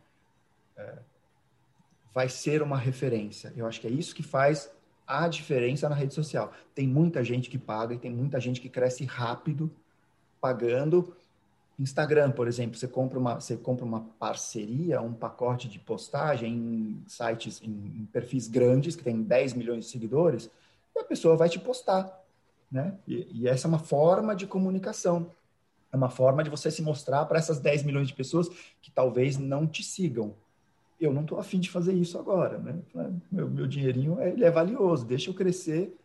É, vai ser uma referência. Eu acho que é isso que faz a diferença na rede social. Tem muita gente que paga e tem muita gente que cresce rápido pagando. Instagram, por exemplo, você compra uma, você compra uma parceria, um pacote de postagem em sites, em, em perfis grandes, que tem 10 milhões de seguidores, e a pessoa vai te postar. Né? E, e essa é uma forma de comunicação. É uma forma de você se mostrar para essas 10 milhões de pessoas que talvez não te sigam eu não estou afim de fazer isso agora, né? Meu, meu dinheirinho ele é valioso, deixa eu crescer,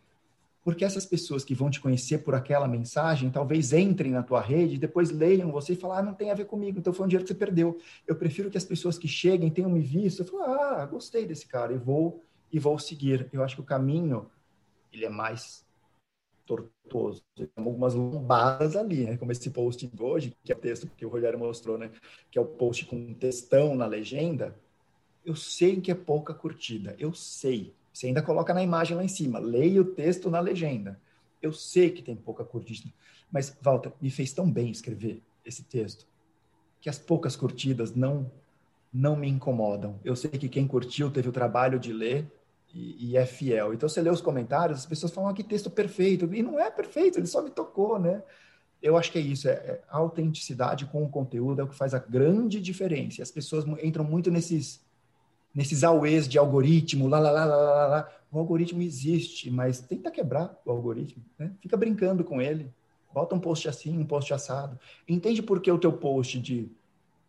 porque essas pessoas que vão te conhecer por aquela mensagem, talvez entrem na tua rede, depois leiam você e falem, ah, não tem a ver comigo, então foi um dinheiro que você perdeu. Eu prefiro que as pessoas que cheguem tenham me visto, eu falo, ah, gostei desse cara, e vou e vou seguir. Eu acho que o caminho ele é mais tortuoso. Tem algumas lombadas ali, né? Como esse post de hoje, que é o texto que o Rogério mostrou, né? Que é o post com um textão na legenda eu sei que é pouca curtida, eu sei. Você ainda coloca na imagem lá em cima, leia o texto na legenda. Eu sei que tem pouca curtida, mas Walter, me fez tão bem escrever esse texto que as poucas curtidas não não me incomodam. Eu sei que quem curtiu teve o trabalho de ler e, e é fiel. Então, você lê os comentários, as pessoas falam ah, que texto perfeito. E não é perfeito, ele só me tocou, né? Eu acho que é isso, é, é autenticidade com o conteúdo é o que faz a grande diferença. As pessoas entram muito nesses nesses auês de algoritmo, lá, lá, lá, lá, lá, lá. O algoritmo existe, mas tenta quebrar o algoritmo, né? Fica brincando com ele. Bota um post assim, um post assado. Entende por que o teu post de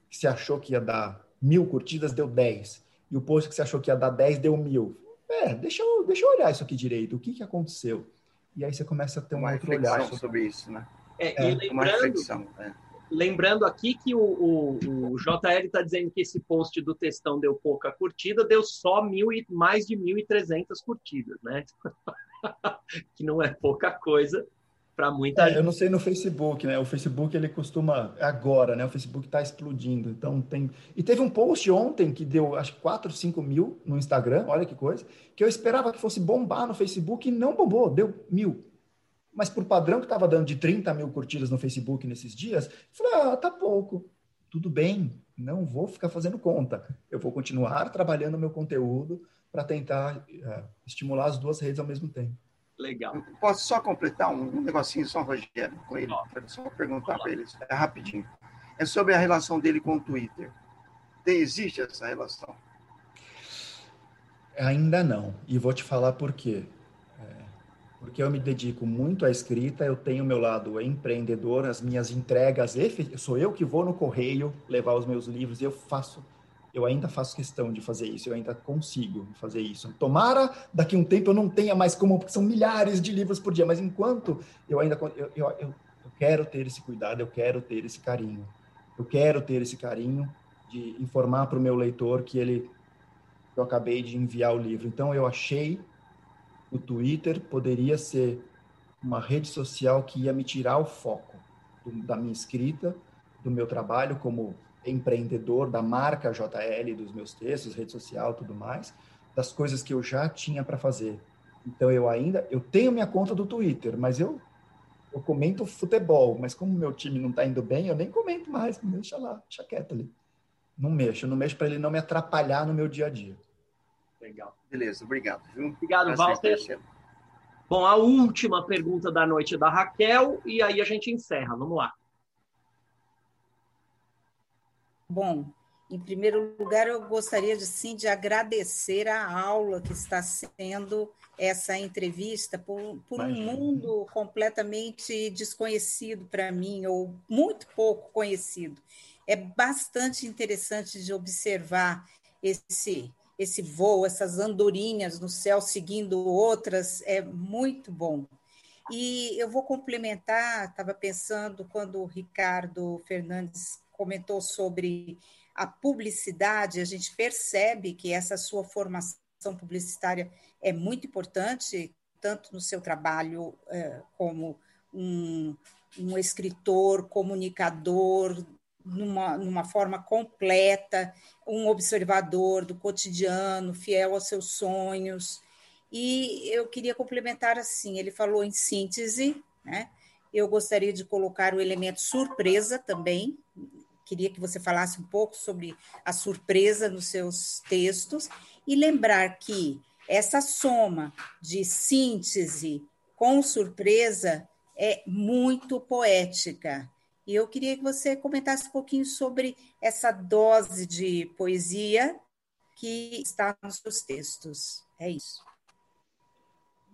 que você achou que ia dar mil curtidas deu 10. E o post que você achou que ia dar 10 deu mil. É, deixa eu, deixa eu olhar isso aqui direito. O que, que aconteceu? E aí você começa a ter um uma outro olhar sobre... sobre isso, né? É, é. E lembrando, é. lembrando aqui que o, o, o JL está dizendo que esse post do textão deu pouca curtida, deu só mil e, mais de 1.300 curtidas, né? que não é pouca coisa para muita é. Eu não sei no Facebook, né? O Facebook ele costuma agora, né? O Facebook está explodindo, então tem. E teve um post ontem que deu acho que 4, 5 mil no Instagram, olha que coisa, que eu esperava que fosse bombar no Facebook e não bombou, deu mil. Mas por padrão que estava dando de 30 mil curtidas no Facebook nesses dias, eu falei, ah, tá pouco. Tudo bem, não vou ficar fazendo conta. Eu vou continuar trabalhando meu conteúdo para tentar uh, estimular as duas redes ao mesmo tempo. Legal. Posso só completar um, negocinho só, Rogério, com ele? Quero só perguntar para ele, é rapidinho. É sobre a relação dele com o Twitter. Tem, existe essa relação? Ainda não. E vou te falar por quê. É, porque eu me dedico muito à escrita, eu tenho meu lado empreendedor, as minhas entregas, sou eu que vou no correio levar os meus livros e eu faço eu ainda faço questão de fazer isso, eu ainda consigo fazer isso. Tomara daqui a um tempo eu não tenha mais como, porque são milhares de livros por dia, mas enquanto eu ainda eu, eu, eu, quero ter esse cuidado, eu quero ter esse carinho, eu quero ter esse carinho de informar para o meu leitor que ele eu acabei de enviar o livro. Então eu achei o Twitter poderia ser uma rede social que ia me tirar o foco do, da minha escrita, do meu trabalho como empreendedor da marca JL, dos meus textos, rede social, tudo mais, das coisas que eu já tinha para fazer. Então eu ainda, eu tenho minha conta do Twitter, mas eu eu comento futebol, mas como meu time não está indo bem, eu nem comento mais, deixa lá, deixa quieto ali. Não mexo, não mexo para ele não me atrapalhar no meu dia a dia. Legal. Beleza, obrigado. Viu? Obrigado, Walter. Bom, a última pergunta da noite é da Raquel, e aí a gente encerra. Vamos lá. Bom, em primeiro lugar, eu gostaria de, sim de agradecer a aula que está sendo essa entrevista por, por um mundo completamente desconhecido para mim, ou muito pouco conhecido. É bastante interessante de observar esse, esse voo, essas andorinhas no céu seguindo outras, é muito bom. E eu vou complementar, estava pensando quando o Ricardo Fernandes comentou sobre a publicidade, a gente percebe que essa sua formação publicitária é muito importante, tanto no seu trabalho é, como um, um escritor, comunicador, numa, numa forma completa, um observador do cotidiano, fiel aos seus sonhos. E eu queria complementar assim: ele falou em síntese, né? Eu gostaria de colocar o elemento surpresa também queria que você falasse um pouco sobre a surpresa nos seus textos e lembrar que essa soma de síntese com surpresa é muito poética. E eu queria que você comentasse um pouquinho sobre essa dose de poesia que está nos seus textos. É isso.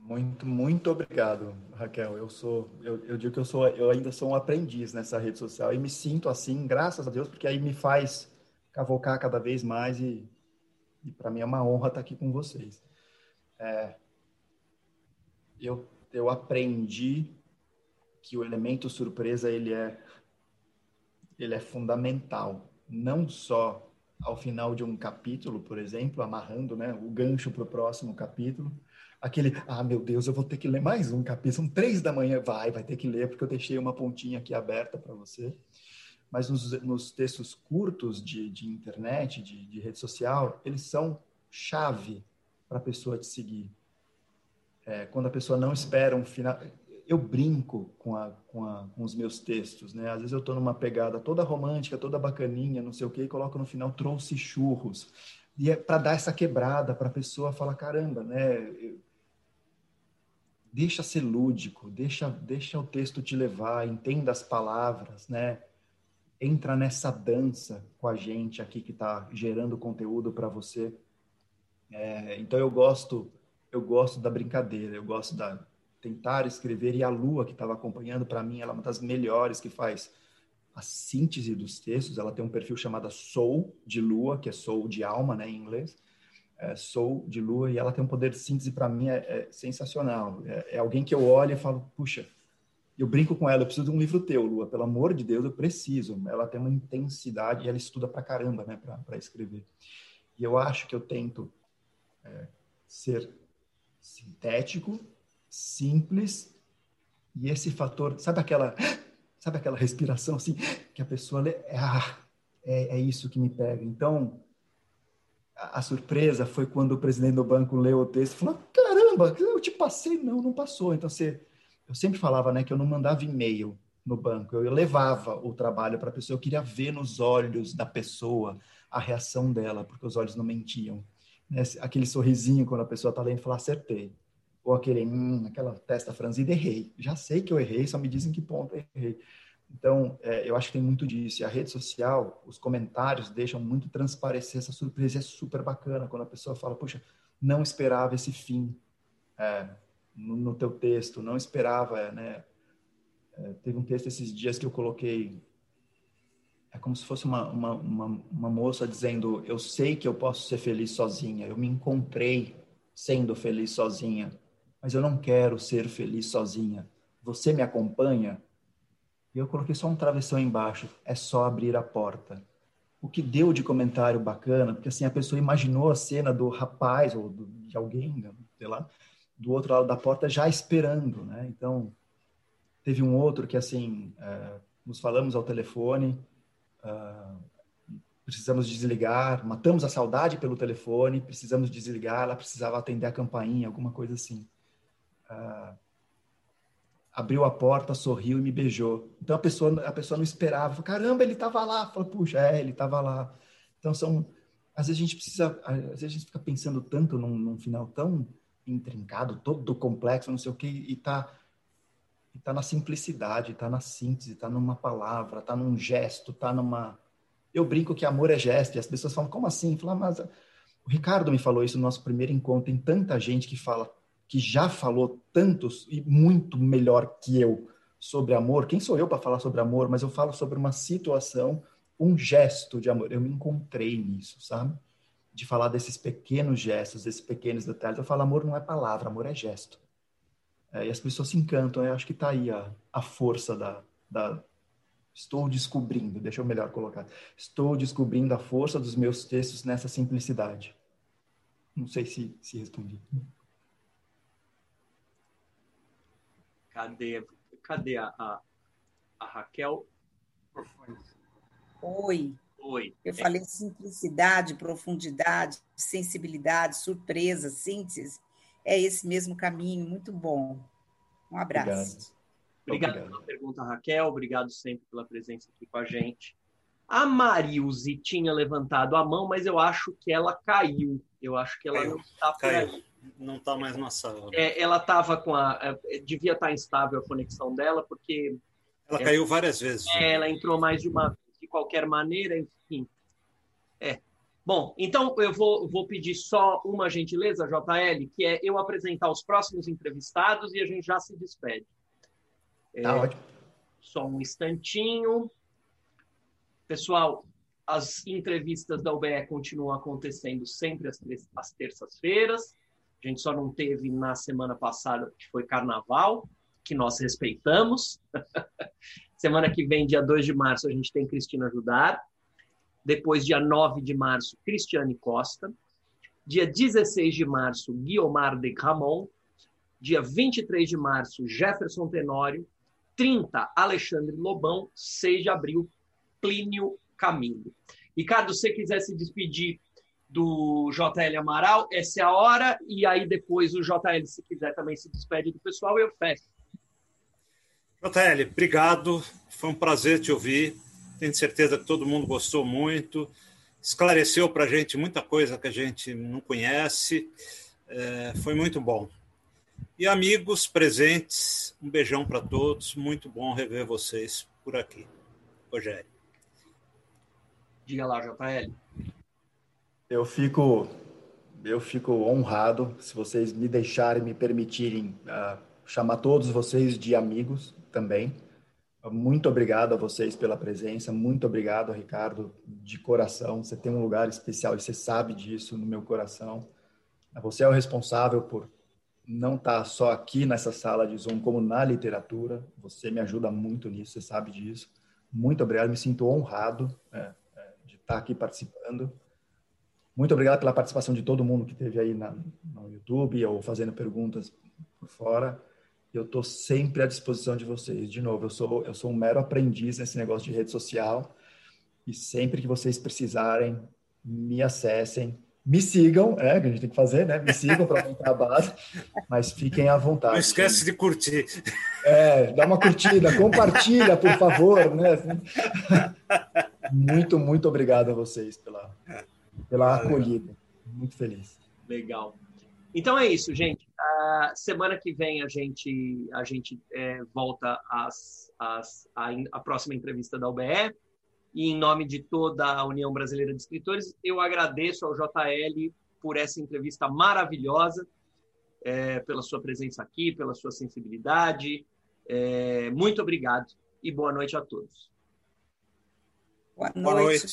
Muito, muito obrigado, Raquel. Eu sou, eu, eu, digo que eu sou, eu ainda sou um aprendiz nessa rede social e me sinto assim, graças a Deus, porque aí me faz cavocar cada vez mais e, e para mim é uma honra estar aqui com vocês. É, eu, eu aprendi que o elemento surpresa ele é, ele é fundamental, não só ao final de um capítulo, por exemplo, amarrando, né, o gancho para o próximo capítulo aquele, ah, meu Deus, eu vou ter que ler mais um capítulo, são três da manhã, vai, vai ter que ler, porque eu deixei uma pontinha aqui aberta para você. Mas nos, nos, textos curtos de, de internet, de, de, rede social, eles são chave para a pessoa te seguir. É, quando a pessoa não espera um final. eu brinco com, a, com, a, com, os meus textos, né? Às vezes eu estou numa pegada toda romântica, toda bacaninha, não sei o quê, e coloco no final trouxe churros. E é para dar essa quebrada, para a pessoa falar, caramba, né? Eu, deixa ser lúdico, deixa, deixa o texto te levar, entenda as palavras, né? Entra nessa dança com a gente aqui que está gerando conteúdo para você. É, então eu gosto, eu gosto da brincadeira, eu gosto da tentar escrever e a Lua que estava acompanhando para mim, ela é uma das melhores que faz a síntese dos textos. Ela tem um perfil chamado Soul de Lua, que é Soul de alma, né, em inglês é, Soul de Lua, e ela tem um poder de síntese para mim é, é sensacional. É, é, alguém que eu olho e falo, puxa, eu brinco com ela, eu preciso de um livro teu, Lua, pelo amor de Deus, eu preciso. Ela tem uma intensidade e ela estuda pra caramba, né, para escrever. E eu acho que eu tento é, ser sintético, simples, e esse fator, sabe aquela, sabe aquela respiração assim, que a pessoa lê, ah, é, é isso que me pega. Então, a, surpresa foi quando o presidente do banco leu o texto e falou: caramba, eu te passei, não, não passou. Então você, eu sempre falava, né, que eu não mandava e-mail no banco, eu levava o trabalho para a pessoa, eu queria ver nos olhos da pessoa a reação dela, porque os olhos não mentiam. Né? Aquele sorrisinho quando a pessoa está lendo e fala, acertei. Ou aquele, hum, aquela testa franzida, errei. Já sei que eu errei, só me dizem que ponto errei. Então, é, eu acho que tem muito disso. E a rede social, os comentários deixam muito transparecer essa surpresa. É super bacana quando a pessoa fala, puxa, não esperava esse fim é, no, no, teu texto, não esperava, né? É, teve um texto esses dias que eu coloquei, é como se fosse uma, uma, uma, uma moça dizendo, eu sei que eu posso ser feliz sozinha, eu me encontrei sendo feliz sozinha, mas eu não quero ser feliz sozinha. Você me acompanha? E eu coloquei só um travessão embaixo. É só abrir a porta. O que deu de comentário bacana, porque assim a pessoa imaginou a cena do rapaz ou do, de alguém, sei lá, do outro lado da porta já esperando, né? Então teve um outro que assim é, nos falamos ao telefone, uh, precisamos desligar, matamos a saudade pelo telefone, precisamos desligar, ela precisava atender a campainha, alguma coisa assim. Uh, abriu a porta, sorriu e me beijou. Então a pessoa, a pessoa não esperava. Caramba, ele estava lá. Falou, puxa, é, ele estava lá. Então são, às vezes a gente precisa, às vezes a gente fica pensando tanto num, num final tão intrincado, todo complexo, não sei o que, e tá e tá na simplicidade, tá na síntese, tá numa palavra, tá num gesto, tá numa eu brinco que amor é gesto, e as pessoas falam, como assim? Falam, mas o Ricardo me falou isso no nosso primeiro encontro, tem tanta gente que fala que já falou tantos e muito melhor que eu sobre amor. Quem sou eu para falar sobre amor? Mas eu falo sobre uma situação, um gesto de amor. Eu me encontrei nisso, sabe? De falar desses pequenos gestos, desses pequenos detalhes. Eu falo, amor não é palavra, amor é gesto. É, e as pessoas se encantam. Eu acho que está aí a, a força da, da. Estou descobrindo, deixa eu melhor colocar. Estou descobrindo a força dos meus textos nessa simplicidade. Não sei se, se respondi. Cadê, cadê a, a, a Raquel? Oi. Oi. Eu é. falei simplicidade, profundidade, sensibilidade, surpresa, síntese. É esse mesmo caminho, muito bom. Um abraço. Obrigado, Obrigado pela pergunta, Raquel. Obrigado sempre pela presença aqui com a gente. A Marilze tinha levantado a mão, mas eu acho que ela caiu. Eu acho que ela caiu, não está por caiu. aí não está mais na sala. É, ela estava com a. É, devia estar tá instável a conexão dela, porque. Ela é, caiu várias vezes. É, ela entrou mais de uma vez, de qualquer maneira, enfim. É. Bom, então eu vou, vou pedir só uma gentileza, JL, que é eu apresentar os próximos entrevistados e a gente já se despede. Tá é, ótimo. Só um instantinho. Pessoal, as entrevistas da UBE continuam acontecendo sempre às, às terças-feiras. A gente só não teve na semana passada, que foi carnaval, que nós respeitamos. semana que vem, dia 2 de março, a gente tem Cristina Judar. Depois, dia 9 de março, Cristiane Costa. Dia 16 de março, Guiomar de Ramon. Dia 23 de março, Jefferson Tenório. 30, Alexandre Lobão. 6 de abril, Plínio Camilo. Ricardo, se você quiser se despedir do JL Amaral, essa é a hora, e aí depois o JL, se quiser, também se despede do pessoal, eu fecho. JL, obrigado. Foi um prazer te ouvir. Tenho certeza que todo mundo gostou muito. Esclareceu para a gente muita coisa que a gente não conhece. É, foi muito bom. E amigos presentes, um beijão para todos. Muito bom rever vocês por aqui. Rogério. Diga lá, JL. Eu fico, eu fico honrado se vocês me deixarem, me permitirem uh, chamar todos vocês de amigos também. Muito obrigado a vocês pela presença, muito obrigado, Ricardo, de coração. Você tem um lugar especial e você sabe disso no meu coração. Você é o responsável por não estar só aqui nessa sala de Zoom, como na literatura. Você me ajuda muito nisso, você sabe disso. Muito obrigado, me sinto honrado é, é, de estar aqui participando. Muito obrigado pela participação de todo mundo que esteve aí na, no YouTube ou fazendo perguntas por fora. Eu estou sempre à disposição de vocês. De novo, eu sou, eu sou um mero aprendiz nesse negócio de rede social e sempre que vocês precisarem, me acessem, me sigam, é, que a gente tem que fazer, né? Me sigam para aumentar a base, mas fiquem à vontade. Não esquece de curtir. É, dá uma curtida, compartilha, por favor, né? Muito, muito obrigado a vocês pela, pela acolhida. Muito feliz. Legal. Então é isso, gente. A semana que vem a gente, a gente é, volta às, às, à, à próxima entrevista da UBE. E em nome de toda a União Brasileira de Escritores, eu agradeço ao JL por essa entrevista maravilhosa, é, pela sua presença aqui, pela sua sensibilidade. É, muito obrigado e boa noite a todos. Boa noite. Boa noite.